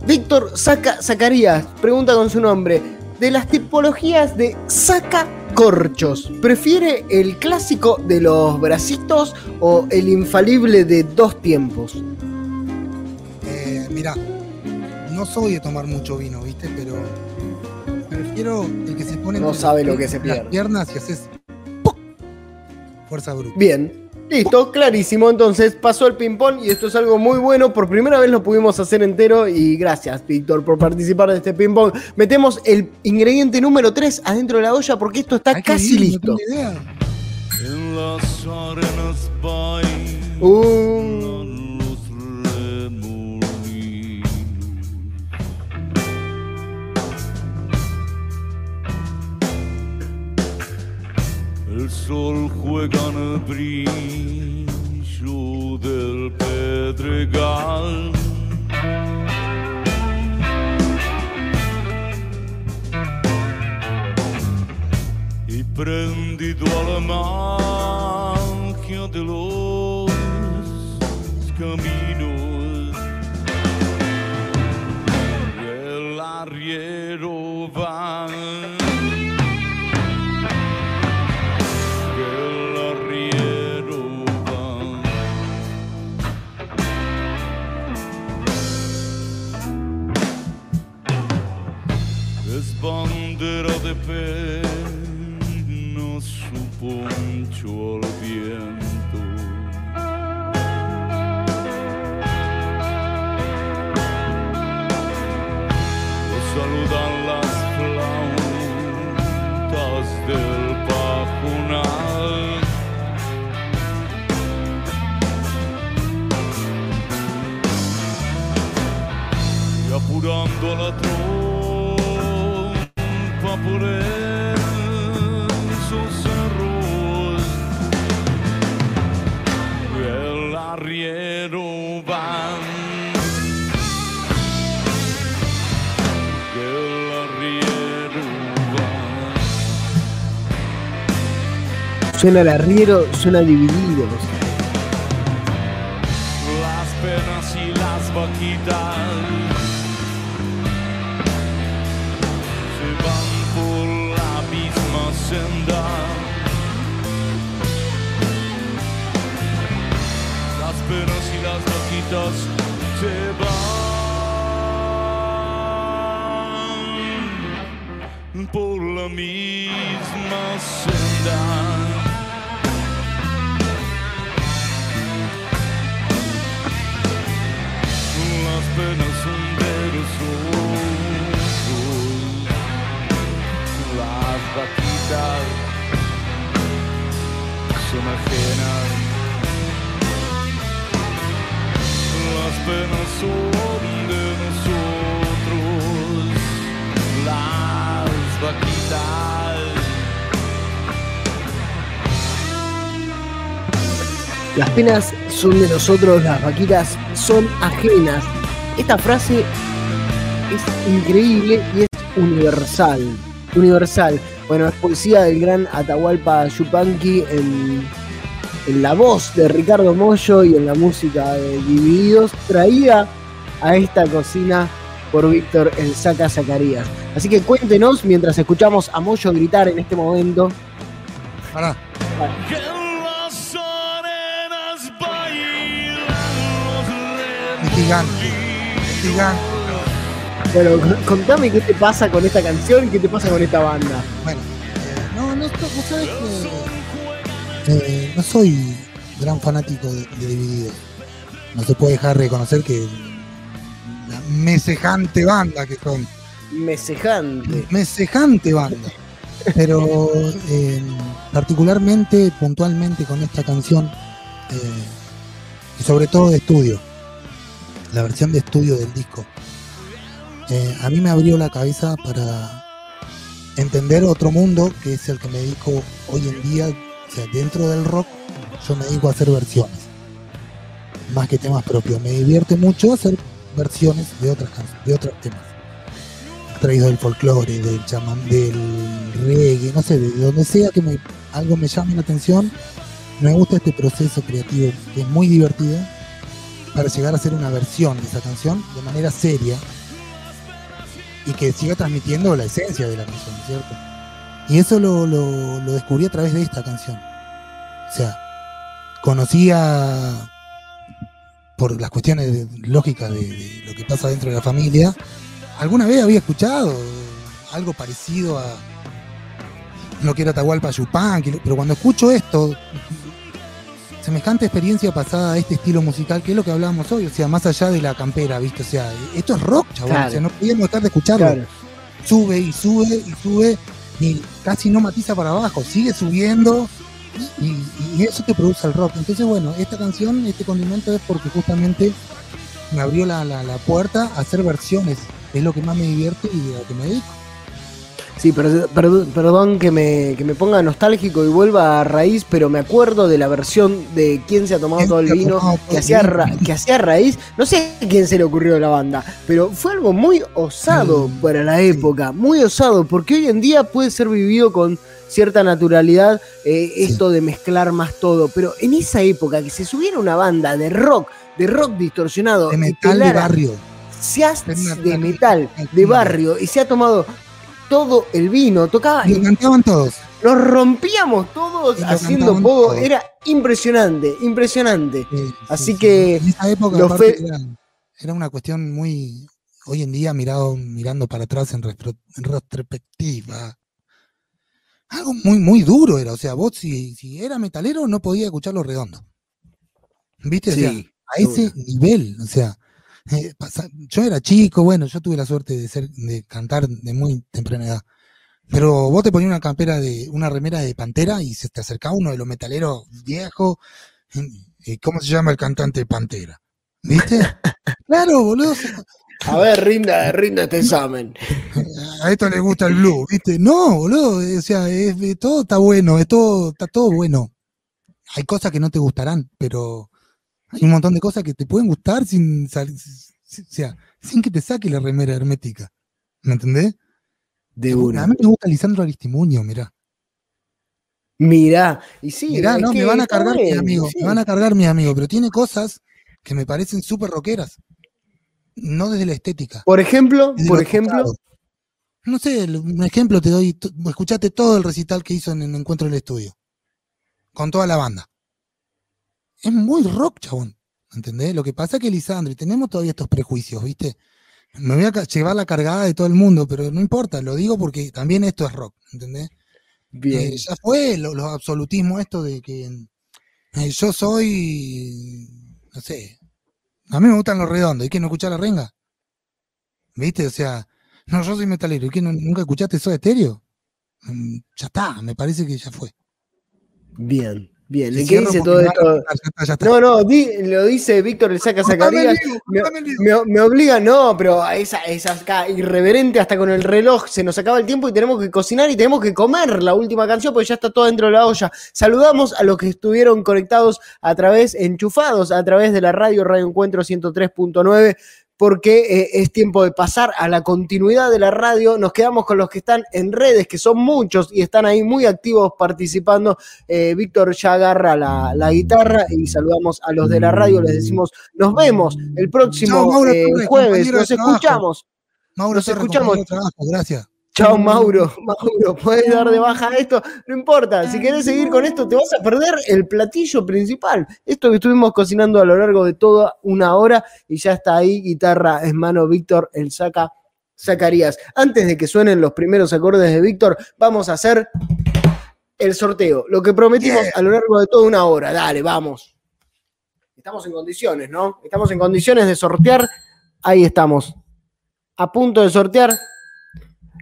Víctor Saca Zacarías, pregunta con su nombre. De las tipologías de saca corchos, ¿prefiere el clásico de los bracitos o el infalible de dos tiempos? Eh, mirá, no soy de tomar mucho vino, ¿viste? Pero prefiero el que se pone No sabe las lo que se las pierde. piernas y haces ¡puc! fuerza bruta. Bien, listo, clarísimo. Entonces pasó el ping-pong y esto es algo muy bueno. Por primera vez lo pudimos hacer entero y gracias, Víctor, por participar de este ping-pong. Metemos el ingrediente número 3 adentro de la olla porque esto está Ay, casi bien, listo. Uh, El sol el brillo del pedregal. y prendido a la magia de los caminos. El arriero good. Suena el arriero, suena dividido. las penas y las vaquitas se van por la misma senda. Las penas y las vaquitas vaquitas son ajenas, las penas son de nosotros, las vaquitas. Las penas son de nosotros, las vaquitas son ajenas. Esta frase es increíble y es universal. Universal. Bueno, es poesía del gran Atahualpa Yupanqui en, en la voz de Ricardo Mollo y en la música de Divididos, traída a esta cocina por Víctor El Saca Zacarías. Así que cuéntenos mientras escuchamos a Mollo gritar en este momento. Pará. Es. Es gigante. Bueno, contame qué te pasa con esta canción y qué te pasa con esta banda. Bueno, eh, no, no, vos sabés que eh, no soy gran fanático de, de Divididos. No se puede dejar de reconocer que la mesejante banda que son. Mesejante. Mesejante banda. Pero eh, particularmente, puntualmente con esta canción, y sobre todo de estudio, la versión de estudio del disco, eh, a mí me abrió la cabeza para entender otro mundo que es el que me dedico hoy en día, o sea, dentro del rock, yo me dedico a hacer versiones, más que temas propios. Me divierte mucho hacer versiones de otras canciones, de otros temas traído del folclore, del chamán, del reggae, no sé, de donde sea que me, algo me llame la atención. Me gusta este proceso creativo que es muy divertido para llegar a hacer una versión de esa canción de manera seria y que siga transmitiendo la esencia de la canción, ¿cierto? Y eso lo, lo- descubrí a través de esta canción. O sea, conocía por las cuestiones lógicas de, lo que pasa dentro de la familia, alguna vez había escuchado algo parecido a lo que era Atahualpa Yupanqui, pero cuando escucho esto, semejante experiencia pasada a este estilo musical, que es lo que hablábamos hoy, o sea, más allá de la campera, ¿viste? O sea, esto es rock, chabón, Claro. o sea, no podíamos dejar de escucharlo. Claro. Sube y sube y sube, y casi no matiza para abajo, sigue subiendo, y, y eso te produce el rock. Entonces, bueno, esta canción, este condimento es porque justamente me abrió la, la- la puerta a hacer versiones. Es lo que más me divierte y a lo que me dedico. Sí, per- perdón, perdón que me, que me ponga nostálgico y vuelva a raíz, pero me acuerdo de la versión de quién se ha tomado ¿Quién todo el vino que hacía, vino? ra- que hacía raíz. No sé a quién se le ocurrió a la banda, pero fue algo muy osado Mm, para la época, muy osado, porque hoy en día puede ser vivido con cierta naturalidad eh, esto de mezclar más todo, pero en esa época que se subiera una banda de rock, de rock distorsionado, De metal de barrio. se ha- de metal, de barrio, y se ha tomado todo el vino, tocaba Y lo cantaban todos. nos rompíamos todos haciendo pogo. todos. Era impresionante, impresionante. Sí, Así sí, sí. que En esa época fe- era, era una cuestión muy. Hoy en día, mirado, mirando para atrás en, retro- en retrospectiva. Algo muy, muy duro era. O sea, vos, si, si era metalero, no podía escucharlo redondo. ¿Viste? O sea, a ese nivel. O sea, eh, pasa- yo era chico, bueno, yo tuve la suerte de ser, de cantar de muy temprana edad. Pero vos te ponías una campera de, una remera de pantera y se te acercaba uno de los metaleros viejos. ¿Y cómo se llama el cantante de Pantera? ¿Viste? claro, boludo. a ver, rinda, rinda este examen. A esto le gusta el blue, ¿viste? No, boludo. O sea, es- es- todo está bueno, es todo, está todo bueno. Hay cosas que no te gustarán, pero hay un montón de cosas que te pueden gustar sin, sal- si- o sea, sin que te saque la remera hermética. ¿Me entendés? De A una. mí me gusta Lisandro Aristimuño, mirá. Mirá, y sí, Mirá, no, me van a cargar mis amigos, sí. me van a cargar mis amigos, pero tiene cosas que me parecen súper rockeras. No desde la estética. Por ejemplo, por lo ejemplo. No sé, un ejemplo te doy. Escuchate todo el recital que hizo en el encuentro del estudio. Con toda la banda. Es muy rock, chabón. ¿Entendés? Lo que pasa es que Lisandro, y tenemos todavía estos prejuicios, ¿viste? Me voy a llevar la cargada de todo el mundo, pero no importa, lo digo porque también esto es rock, ¿entendés? bien. Eh, ya fue lo- los absolutismos esto de que eh, yo soy, no sé, a mí me gustan los redondos, ¿y que no escuchar la renga? ¿Viste? O sea, no, yo soy metalero, ¿y que no- nunca escuchaste eso de estéreo? Mm, Ya está, me parece que ya fue. Bien, bien. Y ¿Y qué dice todo esto? cortar, Ya está, ya está. No, no, di- lo dice Víctor el saca Zacarías. Me, me- me obliga, no, pero esa, esa acá irreverente hasta con el reloj, se nos acaba el tiempo y tenemos que cocinar y tenemos que comer la última canción porque ya está todo dentro de la olla. Saludamos a los que estuvieron conectados a través, enchufados a través de la radio Radio Encuentro 103.9 porque eh, es tiempo de pasar a la continuidad de la radio. Nos quedamos con los que están en redes, que son muchos y están ahí muy activos participando. Eh, Víctor ya agarra la, la guitarra y saludamos a los de la radio. Les decimos, nos vemos el próximo Mauro eh, jueves. Nos escuchamos. Mauro nos escuchamos. trabajo, gracias. Chao, Mauro. Mauro, puedes dar de baja esto. No importa, si querés seguir con esto, te vas a perder el platillo principal. Esto que estuvimos cocinando a lo largo de toda una hora y ya está ahí, guitarra en mano, Víctor, el saca. Zacarías. Antes de que suenen los primeros acordes de Víctor, vamos a hacer el sorteo. Lo que prometimos a lo largo de toda una hora. Dale, vamos. Estamos en condiciones, ¿no? Estamos en condiciones de sortear ahí estamos. A punto de sortear.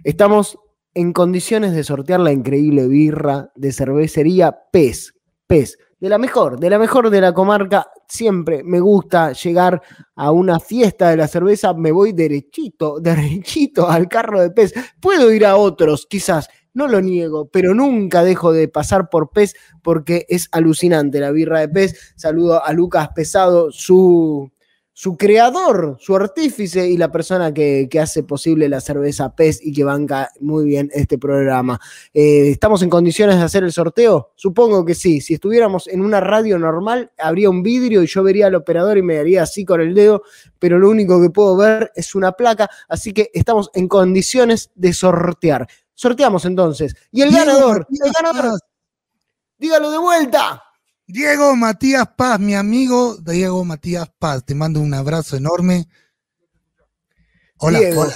Estamos en condiciones de sortear la increíble birra de cervecería Pez. Pez. De la mejor, de la mejor de la comarca. Siempre me gusta llegar a una fiesta de la cerveza. Me voy derechito, derechito al carro de Pez. Puedo ir a otros, quizás. No lo niego, pero nunca dejo de pasar por Pez porque es alucinante la birra de Pez. Saludo a Lucas Pesado, su su creador, su artífice y la persona que, que hace posible la cerveza PES y que banca muy bien este programa. Eh, ¿Estamos en condiciones de hacer el sorteo? Supongo que sí. Si estuviéramos en una radio normal, habría un vidrio y yo vería al operador y me daría así con el dedo, pero lo único que puedo ver es una placa, así que estamos en condiciones de sortear. Sorteamos entonces. Y el ganador, el ganador, dígalo de vuelta. Diego Matías Paz, mi amigo Diego Matías Paz. Te mando un abrazo enorme. Hola, Diego. hola.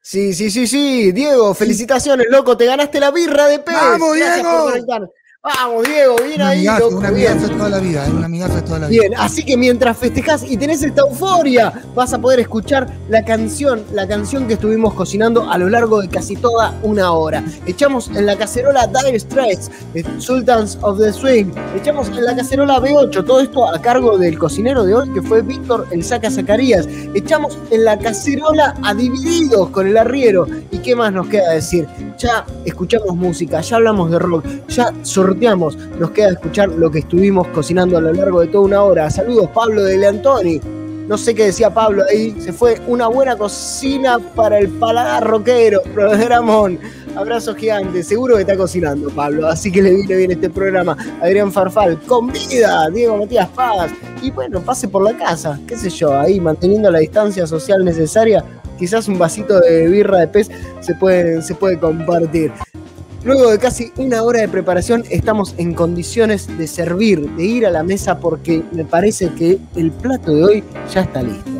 Sí, sí, sí, sí. Diego, felicitaciones, loco. Te ganaste la birra de pez. ¡Vamos, Gracias Diego! por. Vamos, Diego, bien ahí, amigazo, loco. un bien. amigazo de toda la vida, eh, un amigazo de toda la vida. Bien, así que mientras festejás y tenés esta euforia, vas a poder escuchar la canción, la canción que estuvimos cocinando a lo largo de casi toda una hora. Echamos en la cacerola Dire Straits, de Sultans of the Swing. Echamos en la cacerola B8, todo esto a cargo del cocinero de hoy, que fue Víctor El Saca Zacarías. Echamos en la cacerola a Divididos con el arriero. ¿Y qué más nos queda decir? Ya escuchamos música, ya hablamos de rock, ya Nos queda escuchar lo que estuvimos cocinando a lo largo de toda una hora. Saludos, Pablo de Leantoni. No sé qué decía Pablo ahí. Se fue una buena cocina para el paladar rockero. Programón. Abrazo gigante. Seguro que está cocinando, Pablo. Así que le viene bien este programa. Adrián Farfal, con vida. Diego Matías Paz. Y bueno, pase por la casa. Qué sé yo, ahí manteniendo la distancia social necesaria. Quizás un vasito de birra de pez se puede, se puede compartir. Luego de casi una hora de preparación estamos en condiciones de servir, de ir a la mesa porque me parece que el plato de hoy ya está listo.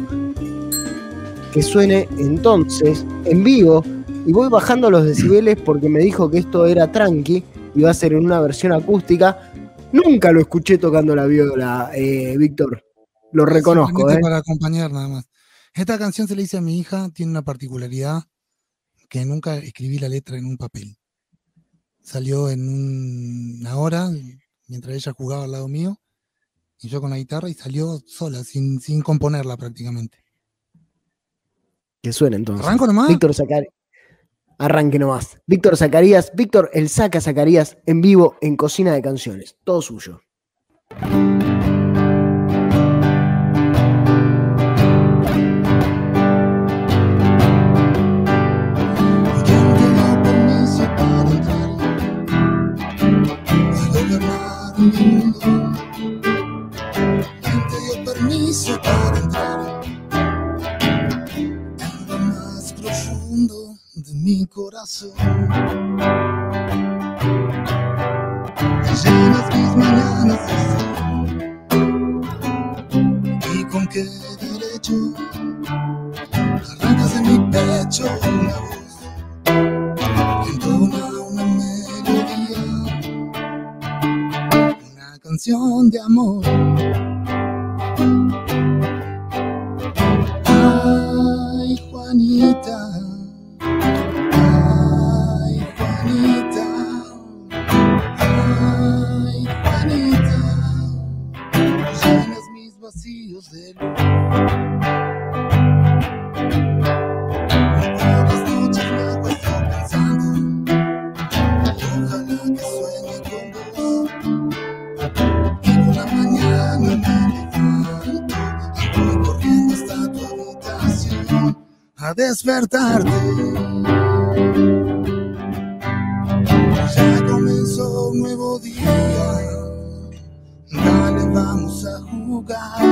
Que suene entonces en vivo y voy bajando los decibeles porque me dijo que esto era tranqui y va a ser en una versión acústica. Nunca lo escuché tocando la viola, eh, Víctor. Lo reconozco, ¿eh? Para acompañar nada más. Esta canción se le hice a mi hija, tiene una particularidad que nunca escribí la letra en un papel. Salió en un- una hora, mientras ella jugaba al lado mío, y yo con la guitarra, y salió sola, sin, sin componerla prácticamente. Que suene entonces. ¿Arranco nomás? Víctor Zacarías. Arranque nomás. Víctor Zacarías, Víctor el Saca Zacarías en vivo en Cocina de Canciones. Todo suyo. Mi corazón? Llenas mis mañanas de sol y con qué derecho arrancas de mi pecho una voz que entona una melodía, una canción de amor. Ay, Juanita, vacíos de luz. Todas las noches me acuesto pensando. Ojalá que sueñe con vos. Y por la mañana me levanto Y voy corriendo hasta tu habitación A despertarte a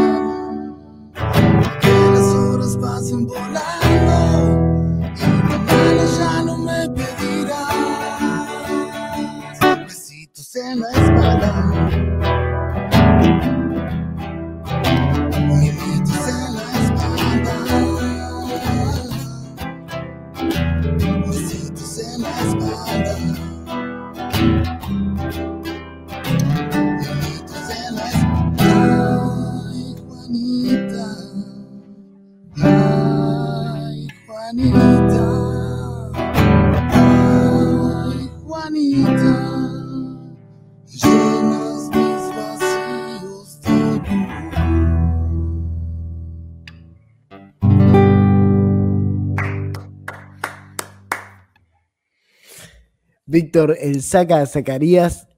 Víctor, el saca a Zacarías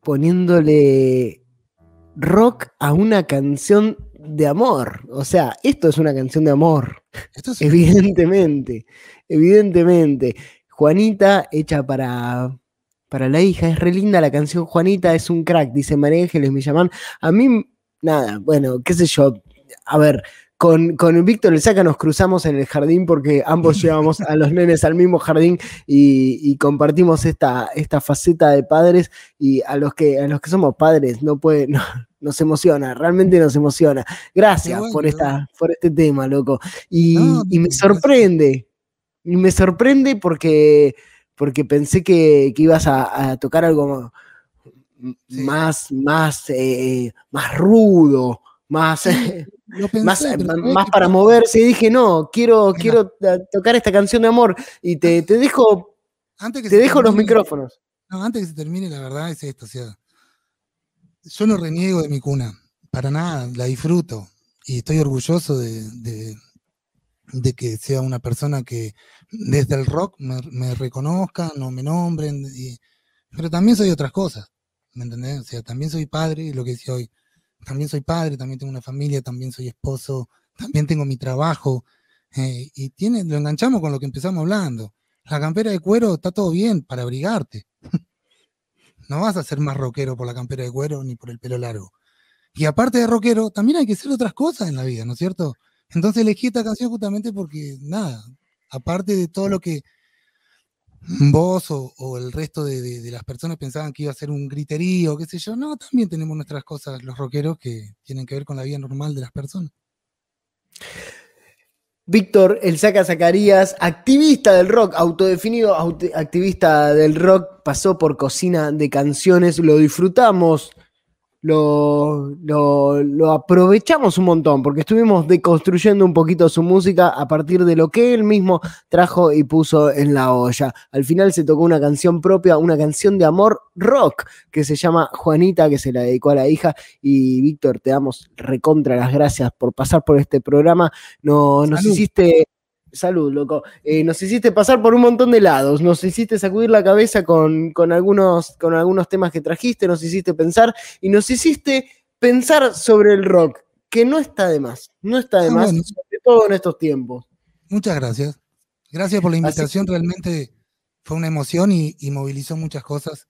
poniéndole rock a una canción de amor. O sea, esto es una canción de amor, Esto es evidentemente, evidentemente. Juanita hecha para, para la hija, es re linda la canción Juanita, es un crack, dice María Ángeles Millamán. A mí, nada, bueno, qué sé yo, a ver, con, con Víctor el Saca nos cruzamos en el jardín porque ambos llevamos a los nenes al mismo jardín y, y compartimos esta, esta faceta de padres y a los que, a los que somos padres no puede, no- nos emociona, realmente nos emociona. Gracias bueno, por, esta, por este tema, loco. Y, No, y me sorprende, y me sorprende porque, porque pensé que, que ibas a, a tocar algo Sí. más, más, eh, más rudo, más, pensé, más, pero ma- ¿sabés más qué para moverse. Y dije, no, quiero, quiero tocar esta canción de amor. Y te, te dejo, Antes que te dejo los micrófonos. No, antes que se termine, la verdad es esto, o sea, yo no reniego de mi cuna, para nada, la disfruto y estoy orgulloso de, de- de que sea una persona que desde el rock me, me reconozcan o me nombren, y- pero también soy otras cosas, ¿me entendés? O sea, también soy padre, lo que decía hoy, también soy padre, también tengo una familia, también soy esposo, también tengo mi trabajo, eh, y tiene, lo enganchamos con lo que empezamos hablando. La campera de cuero está todo bien para abrigarte. No vas a ser más rockero por la campera de cuero ni por el pelo largo. Y aparte de rockero, también hay que hacer otras cosas en la vida, ¿no es cierto? Entonces elegí esta canción justamente porque, nada, aparte de todo lo que vos o, o el resto de, de- las personas pensaban que iba a ser un griterío, qué sé yo, no, también tenemos nuestras cosas, los rockeros, que tienen que ver con la vida normal de las personas. Víctor El Saca Zacarías, activista del rock, autodefinido aut- activista del rock, pasó por cocina de canciones, lo disfrutamos, lo, lo- lo aprovechamos un montón, porque estuvimos deconstruyendo un poquito su música a partir de lo que él mismo trajo y puso en la olla. Al final se tocó una canción propia, una canción de amor rock, que se llama Juanita, que se la dedicó a la hija. Y Víctor, te damos recontra las gracias por pasar por este programa. No, nos hiciste. Salud, loco. Eh, nos hiciste pasar por un montón de lados. Nos hiciste sacudir la cabeza con, con algunos, con algunos temas que trajiste. Nos hiciste pensar y nos hiciste pensar sobre el rock, que no está de más. No está de Ah, más, bueno. sobre todo en estos tiempos. Muchas gracias. Gracias por la invitación, realmente fue una emoción y, y movilizó muchas cosas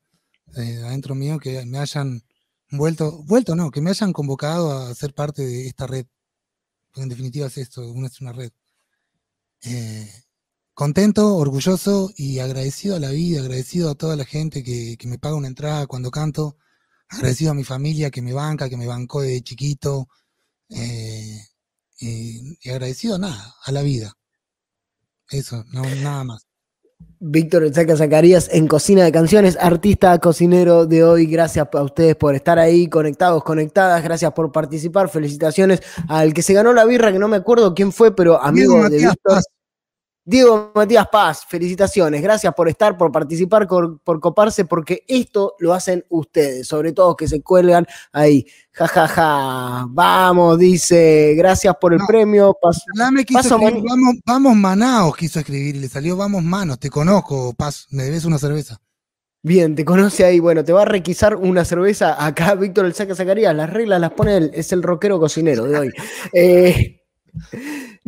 eh, adentro mío que me hayan vuelto, vuelto no, que me hayan convocado a ser parte de esta red. Porque en definitiva es esto, una es una red. Eh, contento, orgulloso y agradecido a la vida, agradecido a toda la gente que, que me paga una entrada cuando canto, agradecido a mi familia que me banca, que me bancó desde chiquito, eh, y, agradecido nada, a la vida. Eso, no, nada más. Víctor El Saca Zacarías en Cocina de Canciones, artista cocinero de hoy. Gracias a ustedes por estar ahí conectados, conectadas. Gracias por participar. Felicitaciones al que se ganó la birra, que no me acuerdo quién fue, pero amigo Diego de Matías Víctor. Paz. Diego Matías Paz, felicitaciones. Gracias por estar, por participar, por, por coparse, porque esto lo hacen ustedes, sobre todo que se cuelgan ahí. Ja, ja, ja. Vamos, dice. Gracias por el No. premio. Quiso Paso escribir, vamos, vamos Manaos quiso escribir y le salió vamos manos, te conozco, Paz, me debes una cerveza. Bien, te conoce ahí. Bueno, te va a requisar una cerveza acá, Víctor El Saca Zacarías. Las reglas las pone él, es el rockero cocinero de hoy. Eh,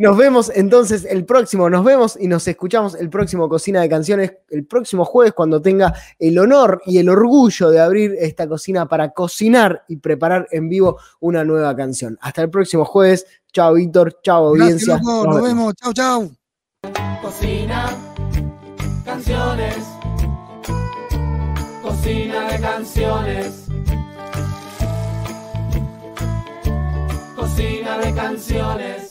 nos vemos entonces el próximo, nos vemos y nos escuchamos el próximo Cocina de Canciones, el próximo jueves, cuando tenga el honor y el orgullo de abrir esta cocina para cocinar y preparar en vivo una nueva canción. Hasta el próximo jueves. Chao, Víctor. Chao, Gracias, audiencia. loco, Nos nos vemos. vemos, chau, chau. Cocina, canciones. Cocina de canciones. Cocina de canciones.